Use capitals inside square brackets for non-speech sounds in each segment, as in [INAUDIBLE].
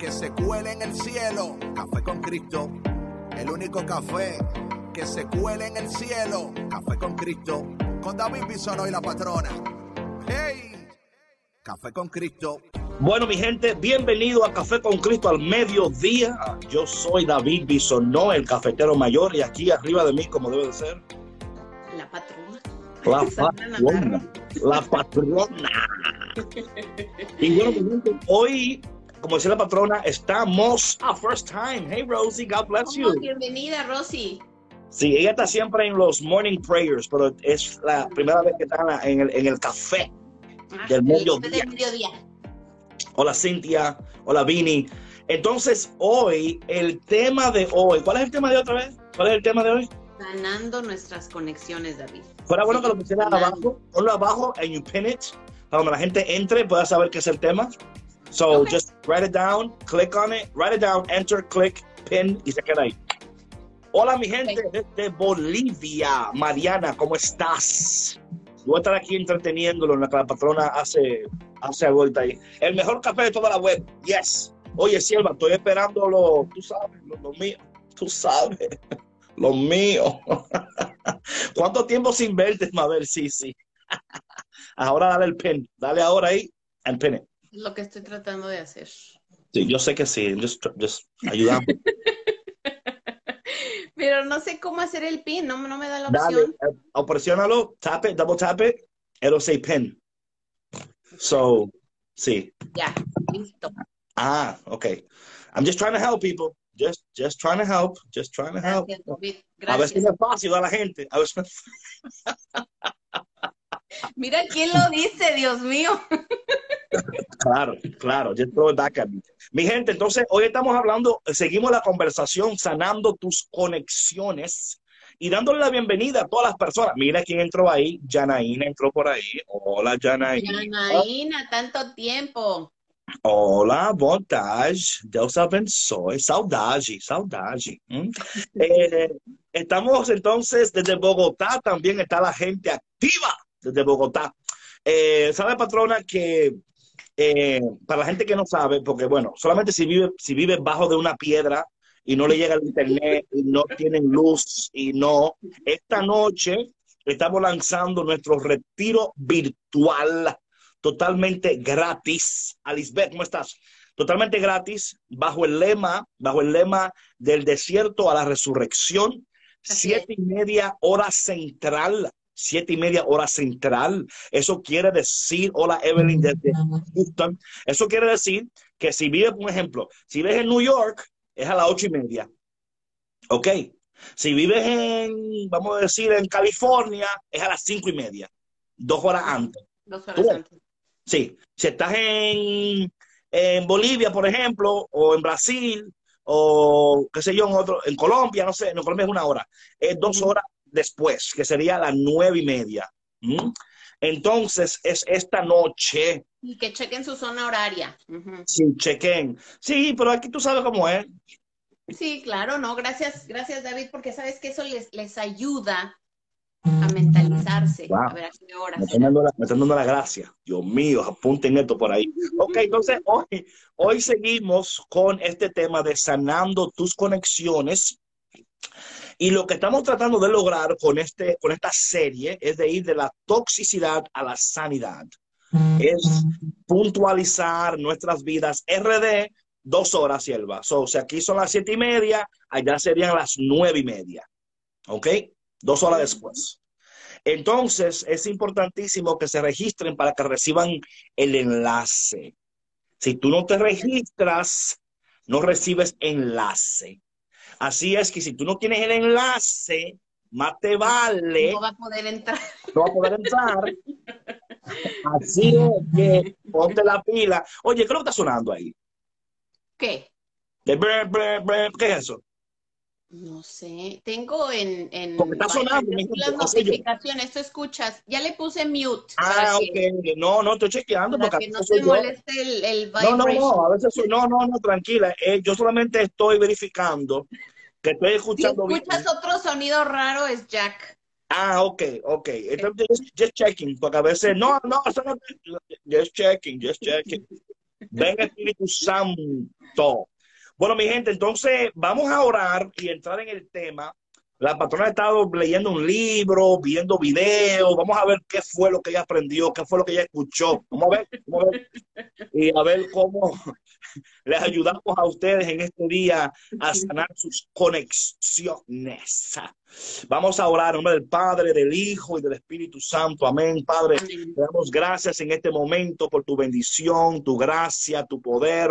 que se cuele en el cielo. Café con Cristo, el único café que se cuele en el cielo. Café con Cristo, con David Bisonó y la patrona. ¡Hey! Café con Cristo. Bueno, mi gente, bienvenido a Café con Cristo al mediodía. Yo soy David Bisonó, el cafetero mayor, y aquí arriba de mí, como debe de ser, La patrona. la [LAUGHS] patrona. La patrona. Y bueno, mi gente, hoy, como decía la patrona, estamos a first time. Hey, Rosie, God bless you. Oh, bienvenida, Rosy. Sí, ella está siempre en los morning prayers, pero es la primera vez que está en en el, en el café. Ah, Del el mediodía. del mediodía. Hola Cintia, hola Vini. Entonces, hoy, el tema de hoy, ¿cuál es el tema de otra vez? ¿Cuál es el tema de hoy? Sanando nuestras conexiones, David. Fuera bueno Sí, que lo pusieras abajo, ponlo abajo and you pin it, para cuando la gente entre pueda saber qué es el tema. So, just write it down, click on it, write it down, enter, click, pin y se queda ahí. Hola mi gente desde Bolivia, Mariana, ¿cómo estás? Yo voy a estar aquí entreteniéndolo en la que la patrona hace, hace vuelta ahí. El mejor café de toda la web, yes. Oye, Sierva, estoy esperando lo, tú sabes, lo, lo mío, tú sabes, [LAUGHS] lo mío. [LAUGHS] ¿Cuánto tiempo sin verte, Mabel? Sí, sí. [LAUGHS] Ahora dale el pin, dale ahora ahí, and pin it. Lo que estoy tratando de hacer. Sí, yo sé que sí, just, just ayudame. [LAUGHS] Pero no sé cómo hacer el pin, no, no me da la Dale, opción. eh, o presiónalo, tap it, double tap it, it'll say pin. So, sí. Ya, listo. Ah, okay. I'm just trying to help people. Just, just trying to help. Just trying to help. Gracias, David. A Gracias. no es fácil a la gente. A si- [LAUGHS] Mira quién lo dice, Dios mío. Claro, claro. At me. Mi gente, entonces hoy estamos hablando, seguimos la conversación sanando tus conexiones y dándole la bienvenida a todas las personas. Mira quién entró ahí. Janaína entró por ahí. Hola, Janaína. Janaína, tanto tiempo. Hola, vontade. Deus abençoe. Saudade, saudade. ¿Mm? [LAUGHS] Eh, estamos entonces desde Bogotá, también está la gente activa desde Bogotá. Eh, ¿Sabe, patrona, que eh, para la gente que no sabe, porque bueno, solamente si vive, si vive bajo de una piedra y no le llega el internet y no tienen luz y no, esta noche estamos lanzando nuestro retiro virtual totalmente gratis. Alisbeth, ¿cómo estás? Totalmente gratis, bajo el lema, bajo el lema del desierto a la resurrección, Así siete y media hora central, siete y media hora central. Eso quiere decir, hola Evelyn desde Houston, eso quiere decir que si vives, por ejemplo, si vives en New York, es a las ocho y media. Ok. Si vives en, vamos a decir, en California, es a las cinco y media. Dos horas antes. Dos horas Tú. antes. Sí, si estás en, en Bolivia, por ejemplo, o en Brasil, o qué sé yo, en otro, en Colombia, no sé, en Colombia es una hora, es dos horas después, que sería las nueve y media. ¿Mm? Entonces, es esta noche, Y que chequen su zona horaria. Sin chequen. Sí, pero aquí tú sabes cómo es. Sí, claro, no, gracias, gracias David, porque sabes que eso les, les ayuda a mentalizarse. Wow. A ver a qué hora Me están dando la, me están dando la gracia. Dios mío, apunten esto por ahí. Ok, entonces hoy, hoy seguimos con este tema de sanando tus conexiones. Y lo que estamos tratando de lograr con, este, con esta serie es de ir de la toxicidad a la sanidad. Es puntualizar nuestras vidas. RD, dos horas, sierva. So, si aquí son las siete y media, allá serían las nueve y media. ¿Ok? Dos horas después. Entonces, es importantísimo que se registren para que reciban el enlace. Si tú no te registras, no recibes enlace. Así es que si tú no tienes el enlace, más te vale, No va a poder entrar. no va a poder entrar. Así es que ponte la pila. Oye, ¿qué es lo que está sonando ahí? ¿Qué? ¿Qué, es eso? No sé, tengo en, en Porque está sonando, las notificaciones, tú escuchas, ya le puse mute. Ah, ok, no, no, estoy chequeando para porque que no se moleste el, el No, no, no, a veces no, no, no, tranquila, eh, yo solamente estoy verificando que estoy escuchando. Si escuchas otro sonido raro es Jack. Ah, ok, ok. Entonces, just, checking, porque a veces, no, no, just checking, just checking. Ven Espíritu Santo. Bueno, mi gente, entonces vamos a orar y entrar en el tema. La patrona ha estado leyendo un libro, viendo videos. Vamos a ver qué fue lo que ella aprendió, qué fue lo que ella escuchó. Vamos a ver, vamos a ver. Y a ver cómo [LAUGHS] les ayudamos a ustedes en este día a sanar sus conexiones. Vamos a orar en nombre del Padre, del Hijo y del Espíritu Santo. Amén. Padre, damos gracias en este momento por tu bendición, tu gracia, tu poder,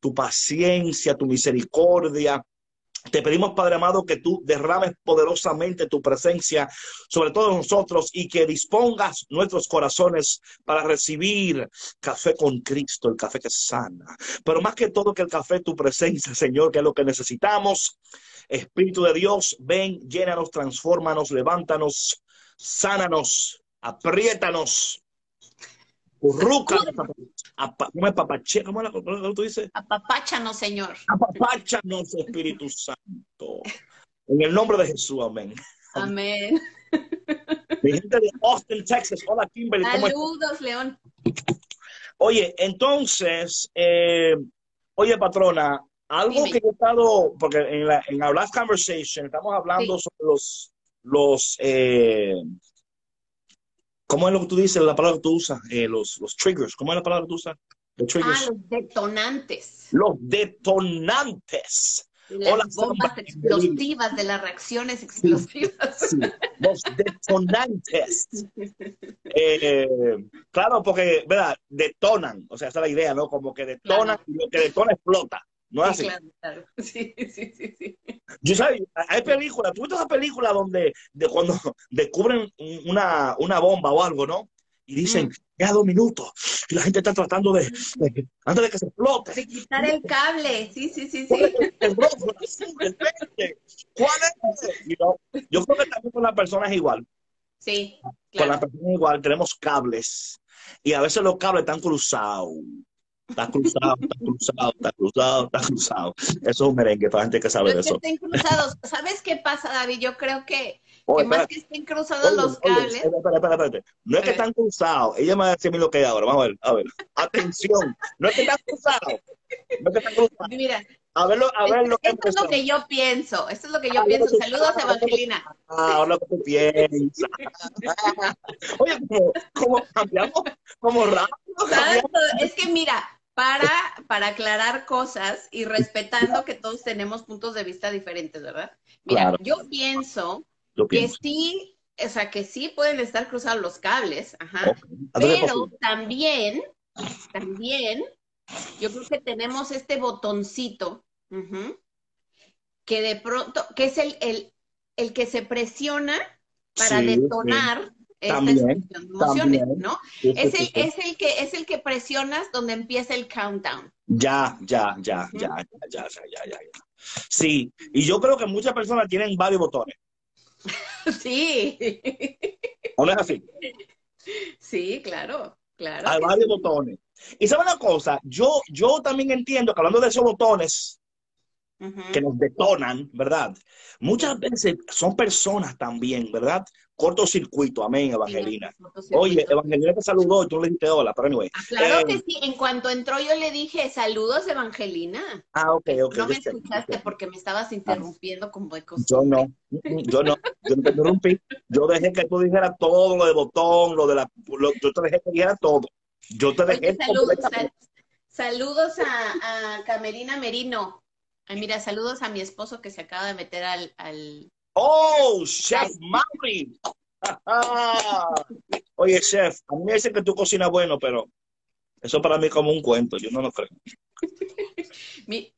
tu paciencia, tu misericordia. Te pedimos, Padre amado, que tú derrames poderosamente tu presencia sobre todos nosotros y que dispongas nuestros corazones para recibir café con Cristo, el café que sana. Pero más que todo que el café, tu presencia, Señor, que es lo que necesitamos. Espíritu de Dios, ven, llénanos, transfórmanos, levántanos, sánanos, apriétanos, urrúcanos, ¿cómo es papache? ¿Cómo es lo tú dices? Apapáchanos, Señor. Apapáchanos, Espíritu Santo. En el nombre de Jesús, amén. Amén. Mi gente de Austin, Texas. Hola, Kimberly. Saludos, León. Oye, entonces, eh, oye, patrona, algo que he estado, porque en la, en our last conversation estamos hablando sobre los, los eh, ¿cómo es lo que tú dices, la palabra que tú usas? Eh, los, los triggers, ¿cómo es la palabra que tú usas? Los Ah, los detonantes. Los detonantes. Las bombas explosivas de las reacciones explosivas. los detonantes. Eh, claro, porque, ¿verdad? Detonan, o sea, esa es la idea, ¿no? Como que detonan y lo que detona explota. No es así. Claro, [LAUGHS] Sí, sí, sí, sí. Yo sabes, hay películas, tú ves esa película donde de cuando [LAUGHS] descubren una, una bomba o algo, ¿no? Y dicen, mm. ya dos minutos, y la gente está tratando de, antes de que se explote. De quitar el cable, sí, sí, sí, sí. El, rojo, el verde, ¿cuál es? yo creo que también con las personas es igual. Sí, claro. Con las personas igual, tenemos cables, y a veces los cables están cruzados. Está cruzado, está cruzado, está cruzado, está cruzado. Eso es un merengue para gente que sabe de eso. estén cruzados. ¿Sabes qué pasa, David? Yo creo que, más que estén cruzados los cables. espera, espera, espera, No es que están cruzados. Ella me va a decir lo que hay ahora. Vamos a ver, a ver. Atención. No es que están cruzados. No es que están cruzados. Mira. A verlo, a ver lo que Esto es lo que yo pienso. Esto es lo que yo pienso. Saludos, Evangelina. Ah, lo que tú piensas. [LAUGHS] Oye, ¿cómo, cambiamos? Como rápido. Es que mira, para, para aclarar cosas y respetando que todos tenemos puntos de vista diferentes, ¿verdad? Mira, yo, pienso que sí, o sea, que sí pueden estar cruzados los cables, ajá, pero también, también, yo creo que tenemos este botoncito que de pronto, que es el, el, el que se presiona para detonar sí. emociones, ¿no? Es, el, es, el que, es el que presionas donde empieza el countdown. Ya, ya, ya, ya, ya, ya, ya, ya, ya. Sí, y yo creo que muchas personas tienen varios botones. [LAUGHS] sí. ¿O no es así? Sí, claro, claro. Hay varios botones. Y sabe una cosa, yo, yo también entiendo que hablando de esos botones, que nos detonan, ¿verdad? Muchas veces son personas también, ¿verdad? Cortocircuito, amén, Evangelina. Oye, Evangelina te saludó y tú le dijiste hola, pero anyway. Ah, claro eh, que sí, en cuanto entró yo le dije, saludos, Evangelina. Ah, ok, ok. No me escuchaste porque me estabas interrumpiendo como de costumbre. Yo no, yo no, yo no te interrumpí. Yo dejé que tú dijeras todo lo de botón, lo de la, yo te dejé que dijeras todo. Yo te dejé. saludos a, a Camerina Merino. Ay, mira, saludos a mi esposo que se acaba de meter al... al... ¡Oh, Chef Mari! [LAUGHS] Oye, Chef, a mí me dicen que tú cocinas bueno, pero eso para mí es como un cuento, yo no lo creo. [LAUGHS]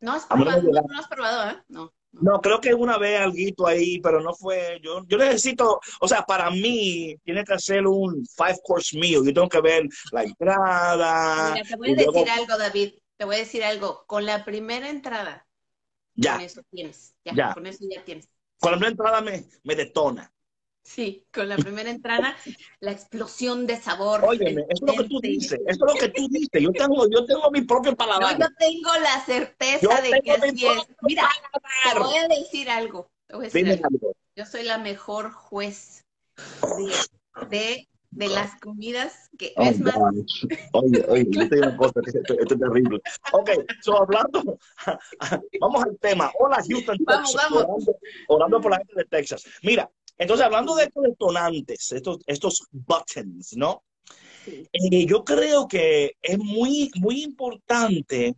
no, has probado, no, has probado, ¿eh? No. No, creo que una vez algo ahí, pero no fue. Yo, yo necesito, o sea, para mí tiene que hacer un five course meal. Yo tengo que ver la entrada. Mira, te voy a decir algo, David. Te voy a decir algo. Con la primera entrada, ya. Con eso tienes. Ya, Con eso ya tienes. Con la primera entrada me, me detona. Sí, con la primera entrada, la explosión de sabor. Óyeme, eso es lo que tú dices, eso es lo que tú dices. Yo tengo, yo tengo mi propio paladar. yo tengo la certeza de que así es. Mira, te voy a decir algo. Te voy a decir algo. Yo soy la mejor juez de, de, las comidas que oh, es más. Oye, oye, yo tengo una cosa, esto, esto, es terrible. Ok, so hablando, [LAUGHS] vamos al tema. Hola, Houston, vamos, Vamos. Orando, orando por la gente de Texas. Mira, entonces, hablando de estos detonantes, estos, estos buttons, ¿no? Eh, yo creo que es muy, muy importante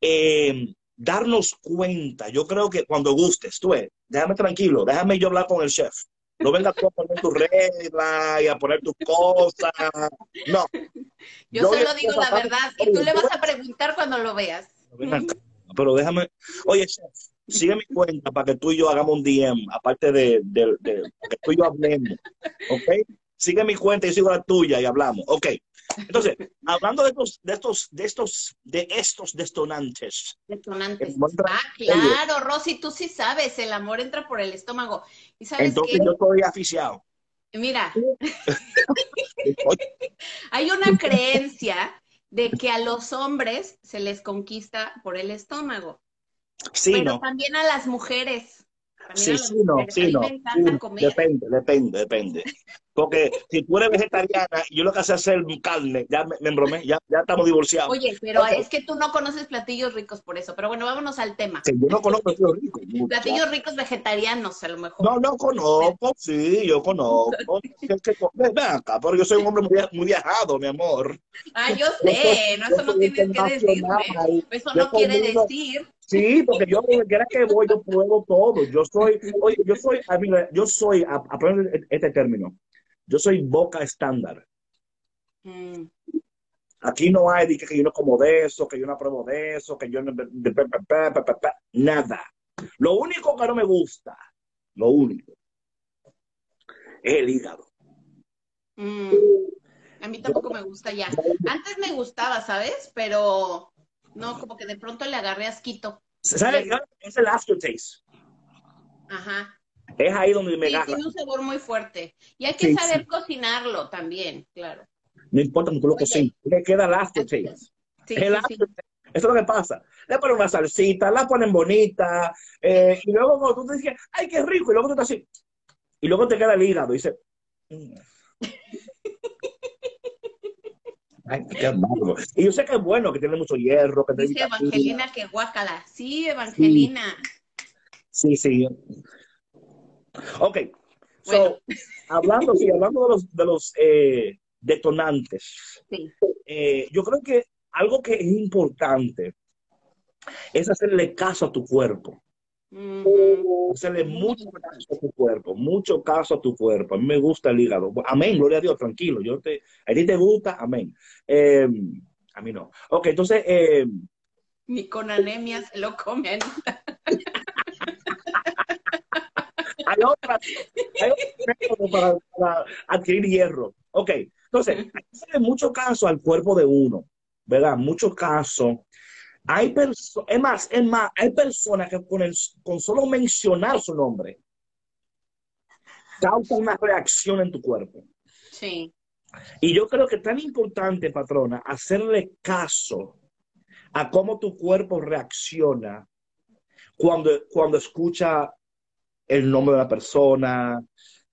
eh, darnos cuenta. Yo creo que cuando gustes, tú ves, déjame tranquilo, déjame yo hablar con el chef. No vengas tú a poner tu regla y a poner tus cosas. No. Yo, solo digo la verdad y tú le vas a preguntar cuando lo veas. Pero déjame, oye, chef, sigue mi cuenta para que tú y yo hagamos un DM, aparte de, que tú y yo hablemos. ¿Ok? Sigue mi cuenta y sigo la tuya y hablamos. Ok. Entonces, hablando de estos, de estos, de estos, de estos detonantes. Detonantes. Ah, claro, Rosy, tú sí sabes, el amor entra por el estómago. ¿Y sabes Entonces yo estoy aficiado. Mira, [LAUGHS] hay una creencia de que a los hombres se les conquista por el estómago. Sí, pero también a las mujeres. sí, sí, no, sí, no. Depende, depende, depende. Porque si tú eres vegetariana y yo lo que hace es hacer carne, ya me, embromé, ya, ya estamos divorciados. Oye, pero es que tú no conoces platillos ricos por eso. Pero bueno, vámonos al tema. yo no conozco platillos ricos. Platillos ricos vegetarianos, a lo mejor. No, no conozco, sí, yo conozco. [LAUGHS] Ven acá, pero yo soy un hombre muy, viajado, mi amor. Ah, yo sé, no, eso no tienes que decirme. Eso no quiere decir Sí, porque yo donde quiera que voy, yo puedo todo. Yo soy, oye, yo soy, yo soy, aprende este término, yo soy boca estándar. Mm. Aquí no hay que, yo no como de eso, que yo no apruebo de eso, que yo no... nada. Lo único que no me gusta, lo único, es el hígado. Mm. A mí tampoco me gusta ya. Antes me gustaba, ¿sabes? Pero no, como que de pronto le agarré asquito. ¿Sabes? Es el aftertaste. Ajá. Es ahí donde me sí, Tiene un sabor muy fuerte. Y hay que saber cocinarlo también, claro. No importa cómo tú lo cocinas, le queda el aftertaste. Sí, el aftertaste. Eso es lo que pasa. Le ponen una salsita, la ponen bonita, eh, y luego cuando tú te dices, ay, qué rico, y luego tú estás así, y luego te queda el hígado, y dices, mm". Y yo sé que es bueno, que tiene mucho hierro. Que Dice Evangelina que guácala. Sí, Evangelina. Sí, sí. Ok. So, hablando, sí, hablando de los, de los eh, detonantes, eh, yo creo que algo que es importante es hacerle caso a tu cuerpo. Hacerle mucho caso a tu cuerpo, mucho caso a tu cuerpo. A mí me gusta el hígado. Amén, gloria a Dios, tranquilo. Yo te, a ti te gusta, amén. Eh, a mí no. Ok, entonces. Eh, Ni con anemia se lo comen. hay otras, hay para, para, adquirir hierro. Ok, entonces, hay que hacerle mucho caso al cuerpo de uno, ¿verdad? Mucho caso hay personas, es más, es más, hay personas que con, con solo mencionar su nombre causa una reacción en tu cuerpo. Sí. Y yo creo que es tan importante, patrona, hacerle caso a cómo tu cuerpo reacciona cuando, cuando escucha el nombre de la persona,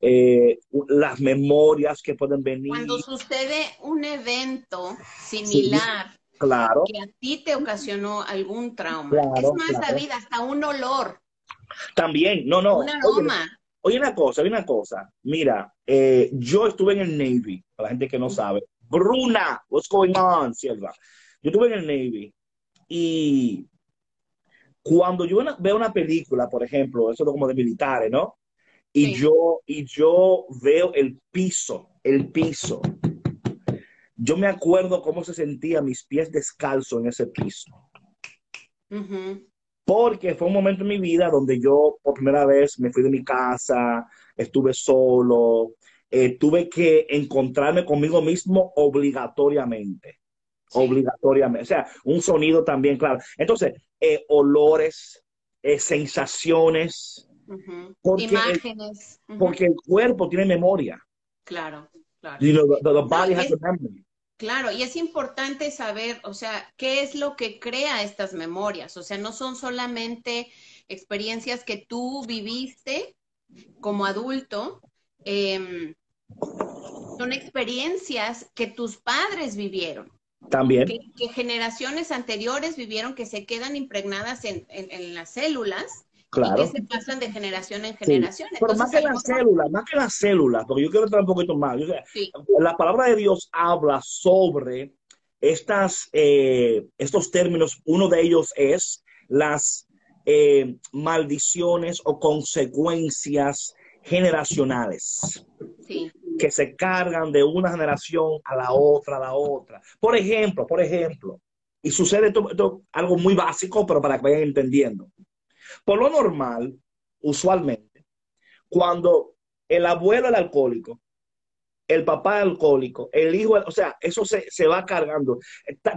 eh, las memorias que pueden venir. Cuando sucede un evento similar Claro. Que a ti te ocasionó algún trauma. es más, David, hasta un olor. También, no, no. Un aroma. Oye, una cosa, oye una cosa. Mira, eh, yo estuve en el Navy, para la gente que no sabe. Bruna, what's going on, Silva? Yo estuve en el Navy y cuando yo veo una película, por ejemplo, eso es como de militares, ¿no? Y yo y yo veo el piso, el piso yo me acuerdo cómo se sentía mis pies descalzos en ese piso. porque fue un momento en mi vida donde yo por primera vez me fui de mi casa, estuve solo, eh, tuve que encontrarme conmigo mismo obligatoriamente. Obligatoriamente. O sea, un sonido también, claro. Entonces, eh, olores, eh, sensaciones. Imágenes. Porque el cuerpo tiene memoria. Claro, claro. Claro, y es importante saber, o sea, qué es lo que crea estas memorias. O sea, no son solamente experiencias que tú viviste como adulto, em, son experiencias que tus padres vivieron. También. Que, generaciones anteriores vivieron que se quedan impregnadas en, las células Claro. Y que se pasan de generación en generación. Pero más que las células, más que las células, porque yo quiero entrar un poquito más. La palabra de Dios habla sobre estas, eh, estos términos. Uno de ellos es las eh, maldiciones o consecuencias generacionales. Que se cargan de una generación a la otra, a la otra. Por ejemplo, por ejemplo, y sucede esto, algo muy básico, pero para que vayan entendiendo. Por lo normal, usualmente, cuando el abuelo es alcohólico, el papá es alcohólico, el hijo, o sea, eso se, va cargando.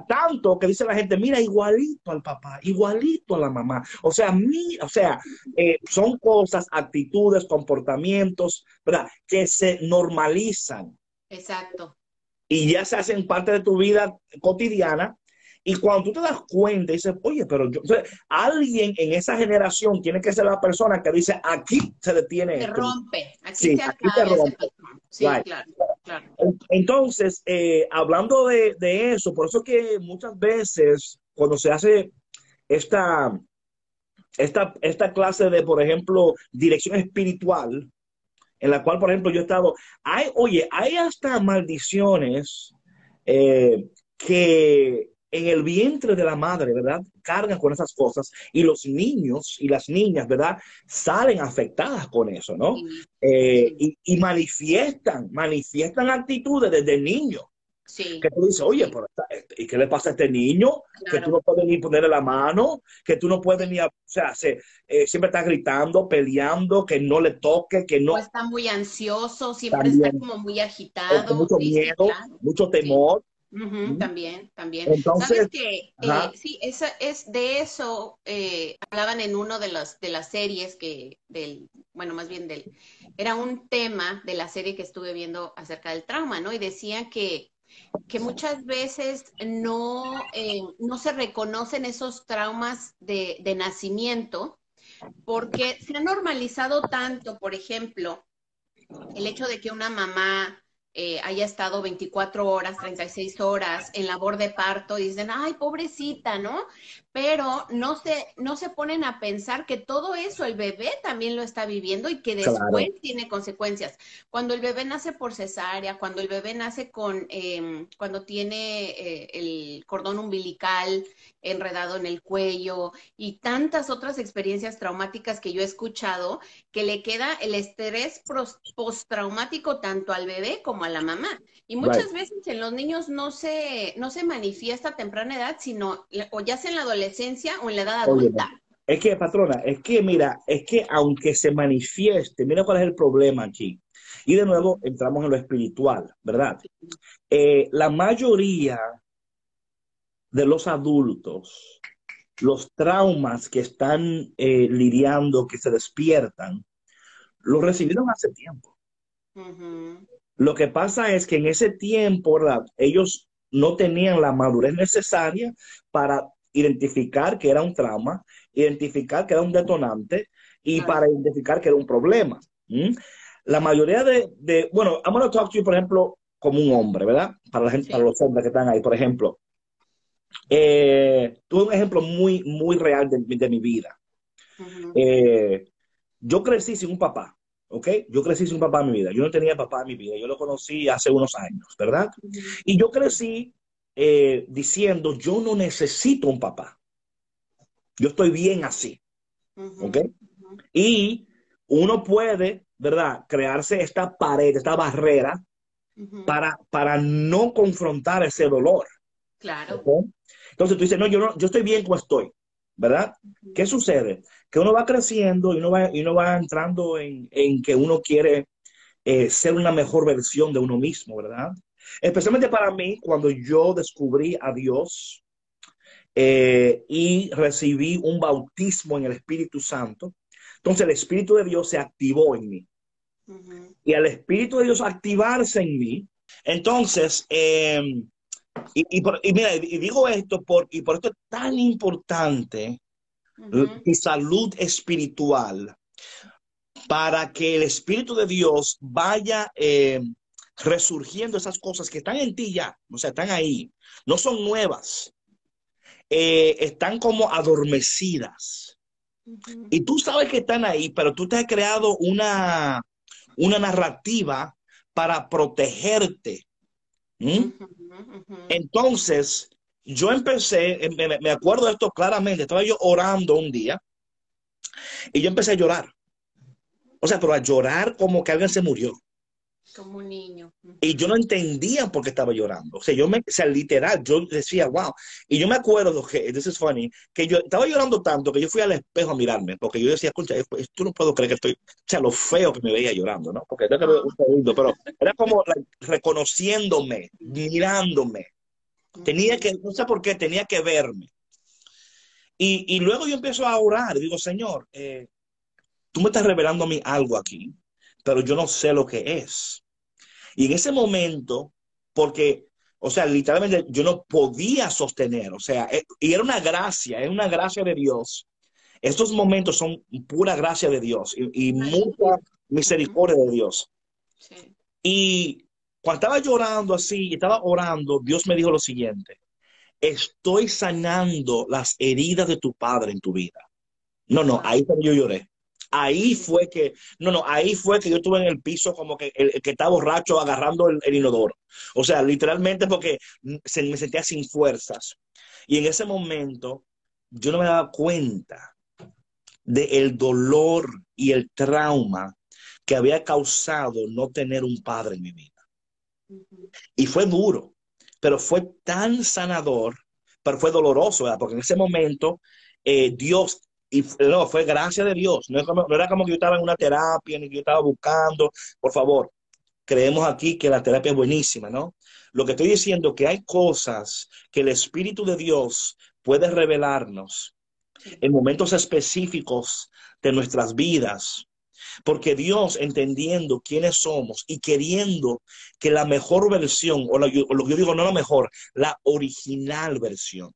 tanto que dice la gente, mira, igualito al papá, igualito a la mamá. O sea, mi, o sea, eh, son cosas, actitudes, comportamientos, ¿verdad? Que se normalizan. Exacto. Y ya se hacen parte de tu vida cotidiana y cuando tú te das cuenta, dices, oye, pero yo, alguien en esa generación tiene que ser la persona que dice, aquí se detiene. Se rompe, aquí se aquí rompe. Sí, claro, claro. Entonces, eh, hablando de, eso, por eso que muchas veces cuando se hace esta, esta, esta clase de, por ejemplo, dirección espiritual, en la cual, por ejemplo, yo he estado, hay, oye, hay hasta maldiciones eh, que en el vientre de la madre, ¿verdad? Cargan con esas cosas y los niños y las niñas, ¿verdad? Salen afectadas con eso, ¿no? Eh, y, manifiestan, manifiestan actitudes desde niño. Sí. Que tú dices, oye, este, ¿y qué le pasa a este niño? Que tú no puedes ni ponerle la mano, que tú no puedes ni, o sea, eh, siempre está gritando, peleando, que no le toque, que no. está muy ansioso, siempre está como muy agitado. Con mucho miedo, mucho temor. También, también. Entonces, que eh, sí, esa, es de eso eh, hablaban en uno de las de las series que del, bueno, más bien del, era un tema de la serie que estuve viendo acerca del trauma, ¿no? Y decían que que muchas veces no, eh, no se reconocen esos traumas de, de nacimiento porque se ha normalizado tanto, por ejemplo, el hecho de que una mamá eh, haya estado 24 horas, 36 horas en labor de parto y dicen, ay, pobrecita, ¿no? Pero no se, no se ponen a pensar que todo eso el bebé también lo está viviendo y que después tiene consecuencias. Cuando el bebé nace por cesárea, cuando el bebé nace con, em, cuando tiene eh, el cordón umbilical enredado en el cuello y tantas otras experiencias traumáticas que yo he escuchado, que le queda el estrés postraumático tanto al bebé como a la mamá. Y muchas veces en los niños no se, no se manifiesta a temprana edad, sino o ya sea en la adolescencia o en la edad adulta. es que, patrona, es que, mira, es que aunque se manifieste, mira cuál es el problema aquí. Y de nuevo entramos en lo espiritual, ¿verdad? Eh, la mayoría de los adultos, los traumas que están eh, lidiando, que se despiertan, los recibieron hace tiempo. Lo que pasa es que en ese tiempo, ¿verdad? Ellos no tenían la madurez necesaria para identificar que era un trauma, identificar que era un detonante y para identificar que era un problema. La mayoría de, bueno, I'm going to talk to you, por ejemplo, como un hombre, ¿verdad? Para la gente, para los hombres que están ahí, por ejemplo. Eh, tuve un ejemplo muy, muy real de, mi vida. Eh, yo crecí sin un papá. ¿ok? Yo crecí sin papá en mi vida, yo no tenía papá en mi vida, yo lo conocí hace unos años, ¿verdad? Y yo crecí eh, diciendo, yo no necesito un papá, yo estoy bien así, ¿ok? Y uno puede, ¿verdad? Crearse esta pared, esta barrera para, para no confrontar ese dolor. Claro. Entonces tú dices, no yo, no, yo estoy bien como estoy. ¿verdad? ¿Qué sucede? Que uno va creciendo y uno va, y uno va entrando en, que uno quiere eh, ser una mejor versión de uno mismo, ¿verdad? Especialmente para mí, cuando yo descubrí a Dios eh, y recibí un bautismo en el Espíritu Santo, entonces el Espíritu de Dios se activó en mí. Y al Espíritu de Dios activarse en mí, entonces, em, y, mira, y digo esto por, y por esto es tan importante mi salud espiritual para que el Espíritu de Dios vaya em, resurgiendo esas cosas que están en ti ya, o sea, están ahí, no son nuevas, eh, están como adormecidas. Y tú sabes que están ahí, pero tú te has creado una, una narrativa para protegerte. Entonces, yo empecé, me, me, acuerdo de esto claramente, estaba yo orando un día y yo empecé a llorar. O sea, pero a llorar como que alguien se murió. Como un niño. Y yo no entendía por qué estaba llorando. O sea, yo me, sea, literal, yo decía, wow. Y yo me acuerdo que, this is funny, que yo estaba llorando tanto que yo fui al espejo a mirarme, porque yo decía, escucha, esto no puedo creer que estoy, o sea, lo feo que me veía llorando, ¿no? Porque era pero era como reconociéndome, mirándome. Tenía que, no sé por qué, tenía que verme. Y, y luego yo empiezo a orar digo, Señor, eh, tú me estás revelando a mí algo aquí pero yo no sé lo que es. Y en ese momento, porque, o sea, literalmente yo no podía sostener, o sea, eh, y era una gracia, es una gracia de Dios. Estos momentos son pura gracia de Dios y, mucha misericordia de Dios. Y cuando estaba llorando así, estaba orando, Dios me dijo lo siguiente, estoy sanando las heridas de tu padre en tu vida. No, no, ahí también yo lloré ahí fue que, no, no, ahí fue que yo estuve en el piso como que el, que estaba borracho agarrando el, inodoro. O sea, literalmente porque se, me sentía sin fuerzas. Y en ese momento yo no me daba cuenta del dolor y el trauma que había causado no tener un padre en mi vida. Y fue duro, pero fue tan sanador, pero fue doloroso, porque en ese momento eh, Dios y no, fue gracia de Dios. No, era como que yo estaba en una terapia, ni que yo estaba buscando. Por favor, creemos aquí que la terapia es buenísima, ¿no? Lo que estoy diciendo es que hay cosas que el Espíritu de Dios puede revelarnos en momentos específicos de nuestras vidas. Porque Dios, entendiendo quiénes somos y queriendo que la mejor versión, o, lo que yo digo, no la mejor, la original versión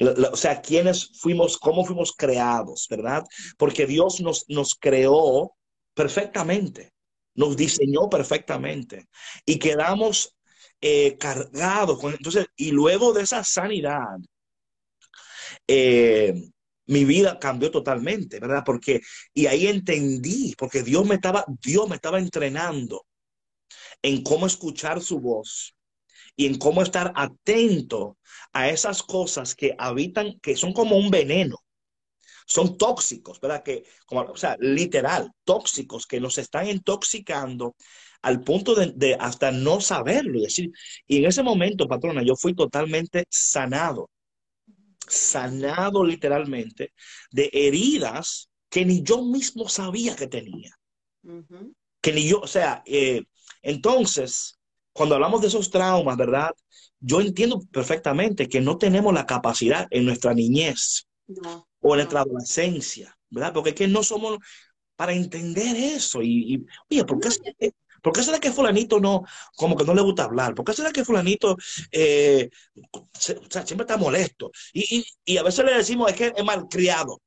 o sea, quiénes fuimos, cómo fuimos creados, ¿verdad? Porque Dios nos, nos creó perfectamente, nos diseñó perfectamente y quedamos eh, cargados. Con, entonces, y luego de esa sanidad, eh, mi vida cambió totalmente, ¿verdad? Porque, y ahí entendí, porque Dios me estaba, Dios me estaba entrenando en cómo escuchar su voz y en cómo estar atento a esas cosas que habitan, que son como un veneno, son tóxicos, ¿verdad? Que, como, o sea, literal, tóxicos que nos están intoxicando al punto de, hasta no saberlo. Y, decir, y en ese momento, patrona, yo fui totalmente sanado, sanado literalmente de heridas que ni yo mismo sabía que tenía. Que ni yo, o sea, eh, entonces, cuando hablamos de esos traumas, ¿verdad? Yo entiendo perfectamente que no tenemos la capacidad en nuestra niñez o en nuestra adolescencia, ¿verdad? Porque es que no somos para entender eso. Y, oye, ¿por qué, ¿por qué será que fulanito no, como que no le gusta hablar? ¿Por qué será que fulanito eh, siempre está molesto? Y, a veces le decimos, es que es malcriado.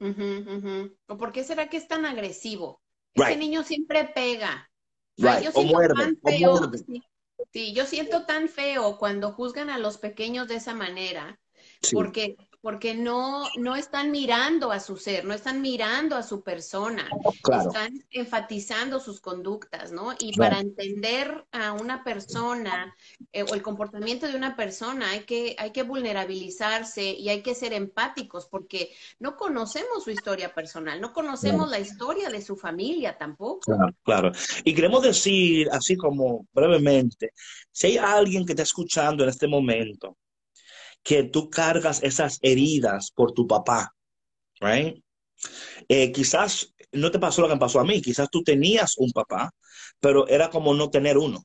¿O por qué será que es tan agresivo? Ese niño siempre pega yo siento tan feo, sí, yo siento tan feo cuando juzgan a los pequeños de esa manera, porque porque no, no están mirando a su ser, no están mirando a su persona, están enfatizando sus conductas, ¿no? Y para entender a una persona eh, o el comportamiento de una persona hay que, hay que vulnerabilizarse y hay que ser empáticos porque no conocemos su historia personal, no conocemos la historia de su familia tampoco. Claro, claro. Y queremos decir, así como brevemente, si hay alguien que está escuchando en este momento, que tú cargas esas heridas por tu papá, right? Eh, quizás no te pasó lo que me pasó a mí, quizás tú tenías un papá, pero era como no tener uno.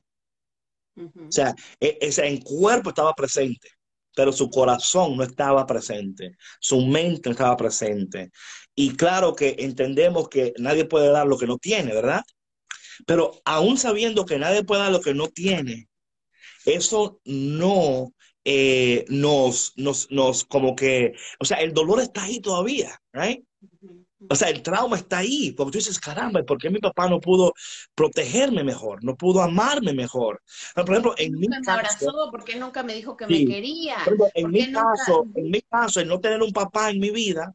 O sea, e, ese en cuerpo estaba presente, pero su corazón no estaba presente, su mente no estaba presente. Y claro que entendemos que nadie puede dar lo que no tiene, ¿verdad? Pero aún sabiendo que nadie puede dar lo que no tiene, eso no eh, nos, nos, nos, como que, o sea, el dolor está ahí todavía, ¿right? O sea, el trauma está ahí, porque tú dices, caramba, ¿por qué mi papá no pudo protegerme mejor? No pudo amarme mejor. Por ejemplo, en mi caso... abrazó, ¿por qué nunca me dijo que me quería? en mi caso, en mi caso, el no tener un papá en mi vida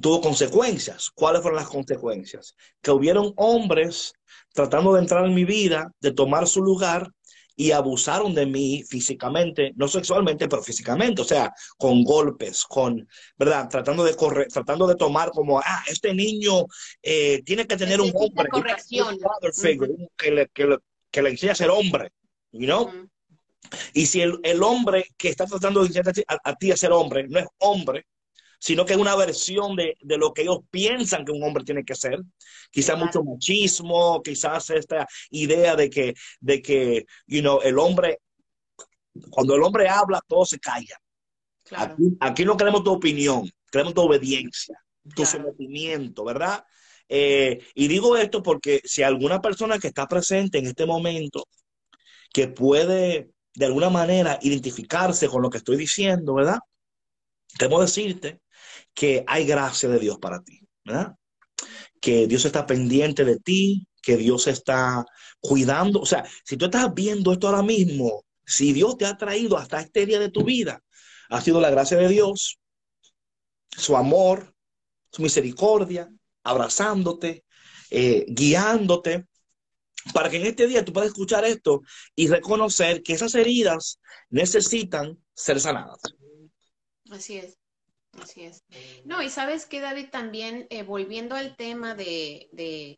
tuvo consecuencias. ¿Cuáles fueron las consecuencias? Que hubieron hombres tratando de entrar en mi vida, de tomar su lugar, y abusaron de mí físicamente, no sexualmente, pero físicamente, o sea, con golpes, con, ¿verdad? Tratando de correr, tratando de tomar como, ah, este niño eh, tiene que tener un hombre, corrección. que, le, que, le, que le enseñe a ser hombre, you know? Y si el, el, hombre que está tratando de enseñar a, a, ti a ser hombre no es hombre, sino que es una versión de, de, lo que ellos piensan que un hombre tiene que ser. Quizás mucho machismo, quizás esta idea de que, de que, you know, el hombre, cuando el hombre habla, todo se calla. Aquí, no queremos tu opinión, queremos tu obediencia, tu sometimiento, ¿verdad? Eh, y digo esto porque si alguna persona que está presente en este momento, que puede de alguna manera identificarse con lo que estoy diciendo, ¿verdad? Debo decirte que hay gracia de Dios para ti, ¿verdad? Que Dios está pendiente de ti, que Dios está cuidando. O sea, si tú estás viendo esto ahora mismo, si Dios te ha traído hasta este día de tu vida, ha sido la gracia de Dios, su amor, su misericordia, abrazándote, eh, guiándote, para que en este día tú puedas escuchar esto y reconocer que esas heridas necesitan ser sanadas. Así es. Así es. No, y sabes que, David, también eh, volviendo al tema de,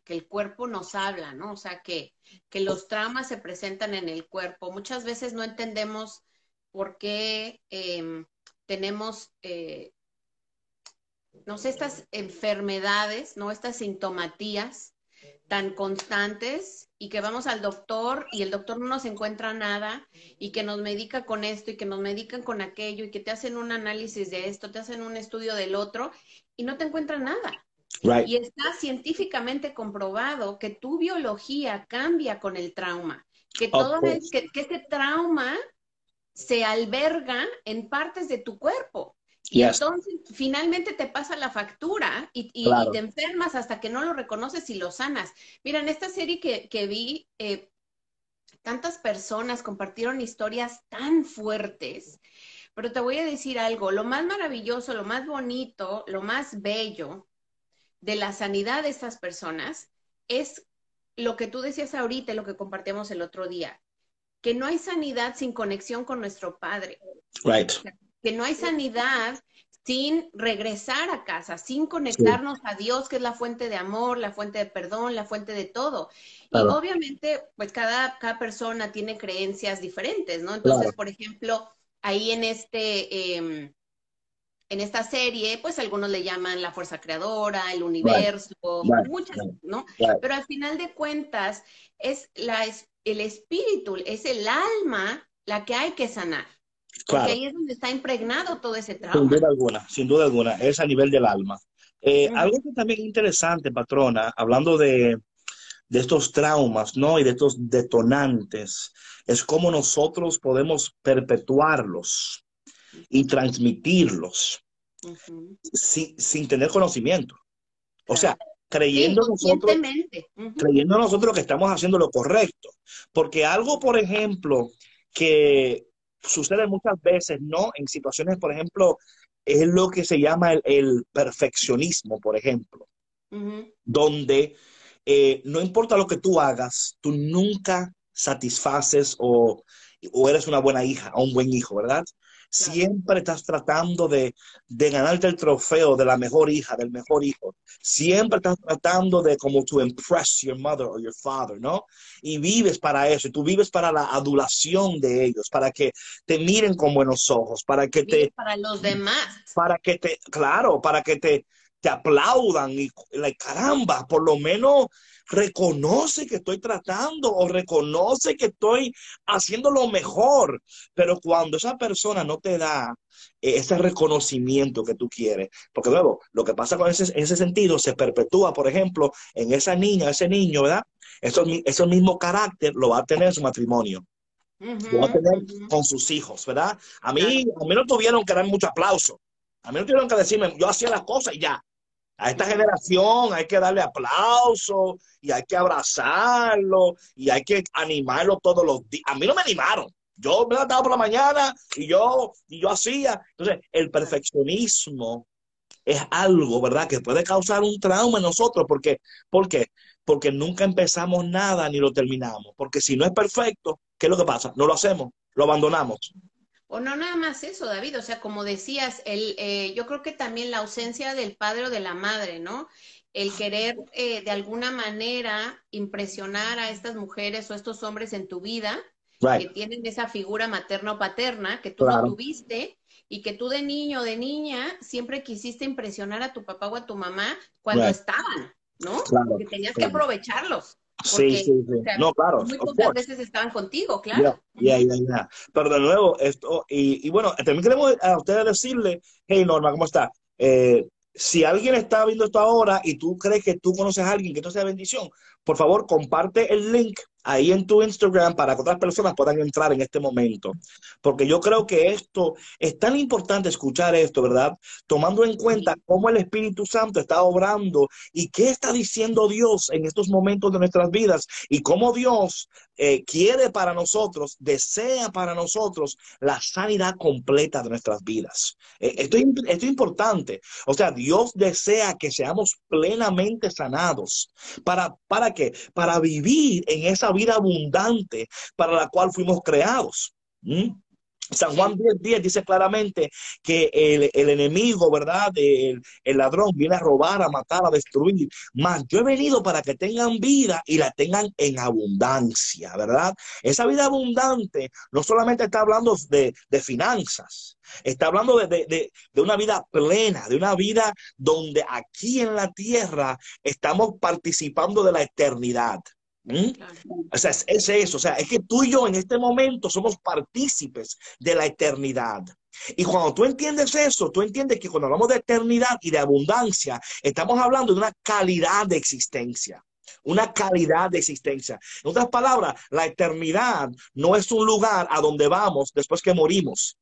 que el cuerpo nos habla, ¿no? O sea, que, que los traumas se presentan en el cuerpo. Muchas veces no entendemos por qué em, tenemos, eh, no sé, estas enfermedades, ¿no? Estas sintomatías tan constantes y que vamos al doctor y el doctor no nos encuentra nada y que nos medica con esto y que nos medican con aquello y que te hacen un análisis de esto, te hacen un estudio del otro y no te encuentran nada. Y está científicamente comprobado que tu biología cambia con el trauma, que todo es, que, que ese trauma se alberga en partes de tu cuerpo. Y entonces finalmente te pasa la factura y, te enfermas hasta que no lo reconoces y lo sanas. Mira, en esta serie que, vi, eh, tantas personas compartieron historias tan fuertes, pero te voy a decir algo, lo más maravilloso, lo más bonito, lo más bello de la sanidad de estas personas es lo que tú decías ahorita, lo que compartíamos el otro día, que no hay sanidad sin conexión con nuestro Padre. Right que no hay sanidad sin regresar a casa, sin conectarnos a Dios, que es la fuente de amor, la fuente de perdón, la fuente de todo. Y obviamente, pues cada, cada persona tiene creencias diferentes, ¿no? Entonces, por ejemplo, ahí en este... Em, en esta serie, pues algunos le llaman la fuerza creadora, el universo, muchas, ¿no? Pero al final de cuentas, es la, el espíritu, es el alma la que hay que sanar. Porque ahí es donde está impregnado todo ese trauma. Sin duda alguna, sin duda alguna, es a nivel del alma. Eh, algo que también es interesante, patrona, hablando de, de estos traumas, ¿no? Y de estos detonantes, es cómo nosotros podemos perpetuarlos y transmitirlos sin, tener conocimiento. O sea, creyendo nosotros, creyendo nosotros que estamos haciendo lo correcto. Porque algo, por ejemplo, que sucede muchas veces, ¿no? En situaciones, por ejemplo, es lo que se llama el, perfeccionismo, por ejemplo, donde eh, no importa lo que tú hagas, tú nunca satisfaces o, o, eres una buena hija o un buen hijo, ¿verdad? Siempre estás tratando de, de, ganarte el trofeo de la mejor hija, del mejor hijo. Siempre estás tratando de como to impress your mother or your father, ¿no? Y vives para eso, y tú vives para la adulación de ellos, para que te miren con buenos ojos, para que te... Para los demás. Para que te, claro, para que te, te aplaudan y, la caramba, por lo menos reconoce que estoy tratando o reconoce que estoy haciendo lo mejor. Pero cuando esa persona no te da eh, ese reconocimiento que tú quieres, porque luego lo que pasa con ese, ese sentido se perpetúa, por ejemplo, en esa niña, ese niño, ¿verdad? Eso, ese mismo carácter lo va a tener en su matrimonio. lo va a tener con sus hijos, ¿verdad? A mí, a mí no tuvieron que dar mucho aplauso. A mí no tuvieron que decirme, yo hacía las cosas y ya. A esta generación hay que darle aplauso y hay que abrazarlo y hay que animarlo todos los días. A mí no me animaron. Yo me levantaba por la mañana y yo, y yo hacía. Entonces, el perfeccionismo es algo, ¿verdad?, que puede causar un trauma en nosotros. Porque, ¿Por qué? Porque nunca empezamos nada ni lo terminamos. Porque si no es perfecto, ¿qué es lo que pasa? No lo hacemos, lo abandonamos. O no nada más eso, David, o sea, como decías, el, eh, yo creo que también la ausencia del padre o de la madre, ¿no? El querer eh, de alguna manera impresionar a estas mujeres o estos hombres en tu vida, que tienen esa figura materna o paterna que tú no tuviste y que tú de niño o de niña siempre quisiste impresionar a tu papá o a tu mamá cuando estaban, ¿no? que tenías que aprovecharlos sí, sí, sí. no, claro. Muy pocas veces estaban contigo, claro. Pero de nuevo, esto, y, y, bueno, también queremos a ustedes decirle, hey Norma, ¿cómo está? Eh, si alguien está viendo esto ahora y tú crees que tú conoces a alguien que esto sea bendición, por favor, comparte el link ahí en tu Instagram para que otras personas puedan entrar en este momento. Porque yo creo que esto es tan importante escuchar esto, ¿verdad? Tomando en cuenta cómo el Espíritu Santo está obrando y qué está diciendo Dios en estos momentos de nuestras vidas y cómo Dios eh, quiere para nosotros, desea para nosotros la sanidad completa de nuestras vidas. Eh, esto, esto es importante. O sea, Dios desea que seamos plenamente sanados. ¿Para, para qué? Para vivir en esa vida abundante para la cual fuimos creados. San Juan 10, dice claramente que el, enemigo, ¿verdad? El, el, ladrón viene a robar, a matar, a destruir. Mas yo he venido para que tengan vida y la tengan en abundancia, ¿verdad? Esa vida abundante no solamente está hablando de, de finanzas, está hablando de, de, de una vida plena, de una vida donde aquí en la tierra estamos participando de la eternidad. ¿Mm? O sea, es, eso, o sea, es que tú y yo en este momento somos partícipes de la eternidad. Y cuando tú entiendes eso, tú entiendes que cuando hablamos de eternidad y de abundancia, estamos hablando de una calidad de existencia. Una calidad de existencia. En otras palabras, la eternidad no es un lugar a donde vamos después que morimos,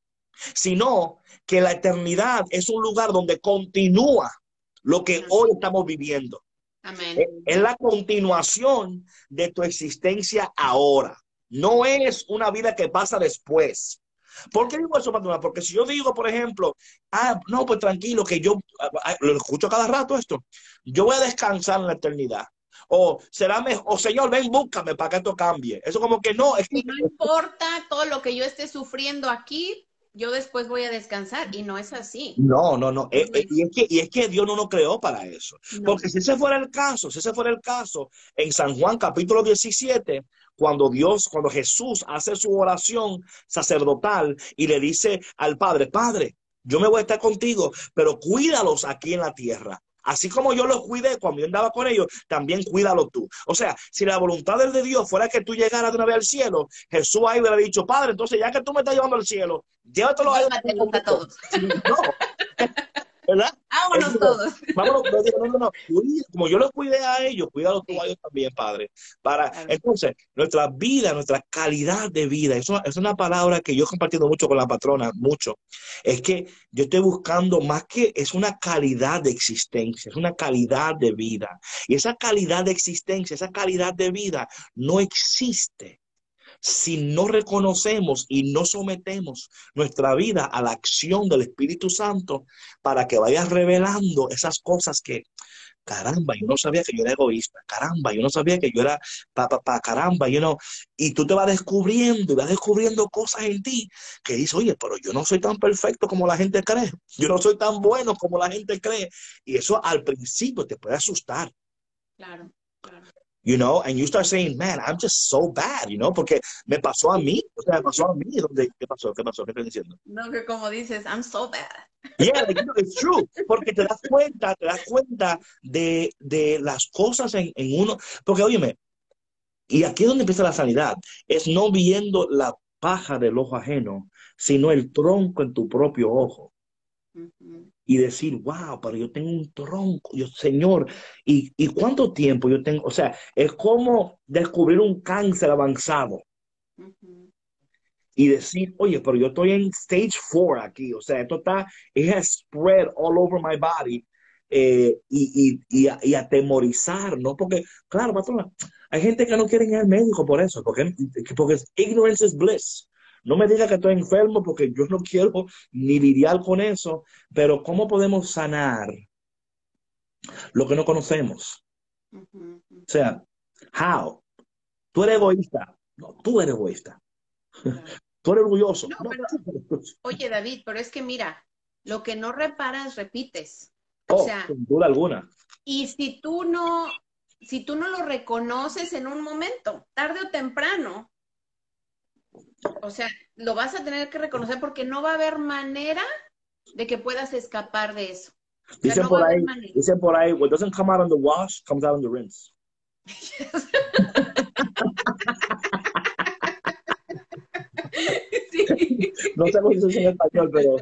sino que la eternidad es un lugar donde continúa lo que hoy estamos viviendo. Es la continuación de tu existencia ahora. No es una vida que pasa después. ¿Por qué digo eso? Porque si yo digo, por ejemplo, ah, no, pues tranquilo, que yo ah, ah, lo escucho cada rato esto, yo voy a descansar en la eternidad. O será mejor, o Señor, ven, búscame para que esto cambie. Eso como que no. Es que... No importa todo lo que yo esté sufriendo aquí, yo después voy a descansar y no es así. No, no, no. Eh, eh, y, es que, y es que Dios no nos creó para eso. Porque si ese fuera el caso, si ese fuera el caso, en San Juan capítulo 17, cuando Dios, cuando Jesús hace su oración sacerdotal y le dice al Padre, Padre, yo me voy a estar contigo, pero cuídalos aquí en la tierra. Así como yo los cuidé cuando yo andaba con ellos, también cuídalo tú. O sea, si la voluntad de Dios fuera que tú llegaras de una vez al cielo, Jesús ahí hubiera dicho, Padre, entonces ya que tú me estás llevando al cielo, llévatelo a todos. [LAUGHS] No. ¿Verdad? Vámonos todos. Vámonos, no, no, como yo los cuidé a ellos, cuídalo tú a ellos también, Padre. Para, entonces, nuestra vida, nuestra calidad de vida, eso es una palabra que yo he compartido mucho con la patrona, mucho. Es que yo estoy buscando más que es una calidad de existencia, es una calidad de vida. Y esa calidad de existencia, esa calidad de vida no existe si no reconocemos y no sometemos nuestra vida a la acción del Espíritu Santo para que vaya revelando esas cosas que caramba, yo no sabía que yo era egoísta, caramba, yo no sabía que yo era pa, pa, pa, caramba, you know, y tú te vas descubriendo y vas descubriendo cosas en ti que dices, oye, pero yo no soy tan perfecto como la gente cree, yo no soy tan bueno como la gente cree, y eso al principio te puede asustar. Claro, claro you know, and you start saying, man, I'm just so bad, you know, porque me pasó a mí, o sea, me pasó a mí, ¿qué pasó? ¿Qué pasó? ¿Qué estoy diciendo? No, que como dices, I'm so bad. Yeah, like, it's true, porque te das cuenta, te das cuenta de, de las cosas en, en uno, porque óyeme, y aquí es donde empieza la sanidad, es no viendo la paja del ojo ajeno, sino el tronco en tu propio ojo. Uh -huh y decir, wow, pero yo tengo un tronco, yo, Señor, ¿y, ¿y cuánto tiempo yo tengo? O sea, es como descubrir un cáncer avanzado. Uh -huh. Y decir, oye, pero yo estoy en stage 4 aquí, o sea, esto está, it has spread all over my body. Eh, y, y, y, y, atemorizar, ¿no? Porque, claro, patrona, hay gente que no quiere ir al médico por eso, porque, porque ignorance is bliss. No me diga que estoy enfermo porque yo no quiero ni lidiar con eso, pero ¿cómo podemos sanar lo que no conocemos? Uh -huh. O sea, how? Tú eres egoísta. No, tú eres egoísta. [LAUGHS] Tú eres orgulloso. No, pero, oye, David, pero es que mira, lo que no reparas, repites. Oh, o sea, sin duda alguna. Y si tú no, si tú no lo reconoces en un momento, tarde o temprano, o sea, lo vas a tener que reconocer porque no va a haber manera de que puedas escapar de eso. O sea, dicen, no por ahí, dicen por ahí, what doesn't come out on the wash, comes out on the rinse. Yes. [LAUGHS] sí. No sé cómo se dice en español, pero,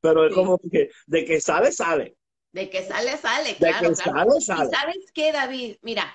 pero es como que de que sale, sale. De que sale, sale, claro. De que claro. sale, sale. ¿Y sabes qué, David? Mira,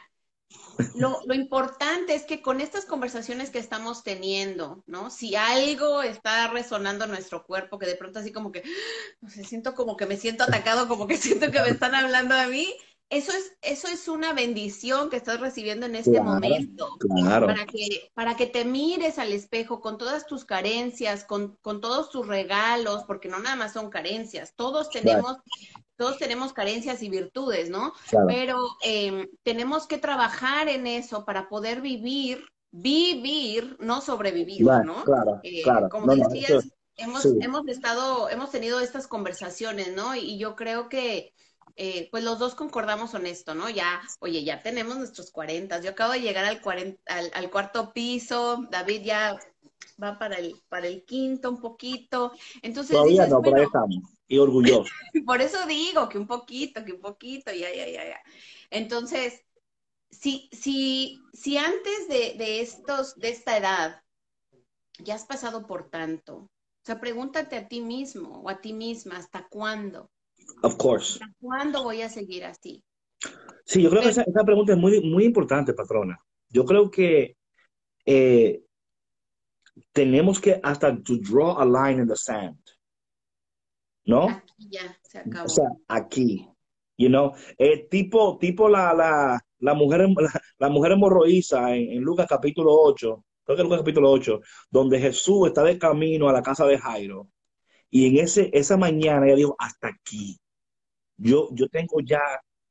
lo, lo, importante es que con estas conversaciones que estamos teniendo, ¿no? Si algo está resonando en nuestro cuerpo, que de pronto así como que, [GASPS] no sé, siento como que me siento atacado, como que siento que me están hablando a mí, eso es, eso es una bendición que estás recibiendo en este claro, momento. Claro. Para que, para que te mires al espejo con todas tus carencias, con, con todos tus regalos, porque no nada más son carencias, todos tenemos, claro. todos tenemos carencias y virtudes, ¿no? Claro. Pero eh, tenemos que trabajar en eso para poder vivir, vivir, no sobrevivir, ¿no? Claro, eh, claro. Como no, decías, no, eso, hemos, sí. hemos estado, hemos tenido estas conversaciones, ¿no? Y yo creo que eh, pues los dos concordamos en esto, ¿no? Ya, oye, ya tenemos nuestros 40. Yo acabo de llegar al, 40, al, al, cuarto piso, David ya va para el, para el quinto un poquito. Entonces, Todavía dices, no, estamos. Y orgulloso. [LAUGHS] por eso digo que un poquito, que un poquito, ya, ya, ya, ya. Entonces, si, si, si antes de, de, estos, de esta edad ya has pasado por tanto, o sea, pregúntate a ti mismo o a ti misma, ¿hasta cuándo? Of course. ¿Cuándo voy a seguir así? Sí, yo creo Pero, que esa, esa, pregunta es muy, muy importante, patrona. Yo creo que eh, tenemos que hasta to draw a line in the sand. ¿No? Aquí ya, se acabó. O sea, aquí. You know, eh, tipo, tipo la, la, la mujer, la, [LAUGHS] la mujer hemorroísa en, en Lucas capítulo 8, creo que Lucas capítulo 8, donde Jesús está de camino a la casa de Jairo. Y en ese, esa mañana ella dijo, hasta aquí. Yo, yo tengo ya,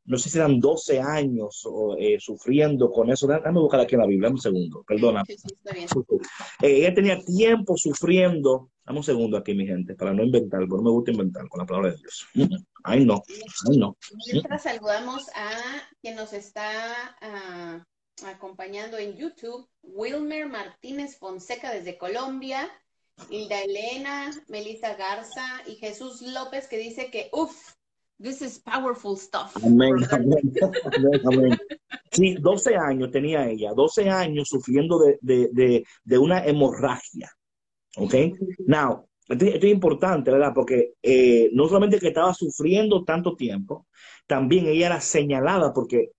no sé si eran 12 años o, eh, sufriendo con eso. Déjame buscar aquí en la Biblia, dame un segundo, perdona. Sí, sí, está bien. Eh, ella tenía tiempo sufriendo. Dame un segundo aquí, mi gente, para no inventar, porque no me gusta inventar con la palabra de Dios. [LAUGHS] Ay, no, ay, no. Mientras saludamos a quien nos está uh, acompañando en YouTube, Wilmer Martínez Fonseca desde Colombia. Hilda Elena, Melissa Garza y Jesús López que dice que, uff, this is powerful stuff. Amén, amén, amén. Sí, 12 años tenía ella, 12 años sufriendo de, de, de, de una hemorragia. ¿Ok? Now, esto, esto es importante, ¿verdad? Porque eh, no solamente que estaba sufriendo tanto tiempo, también ella era señalada porque,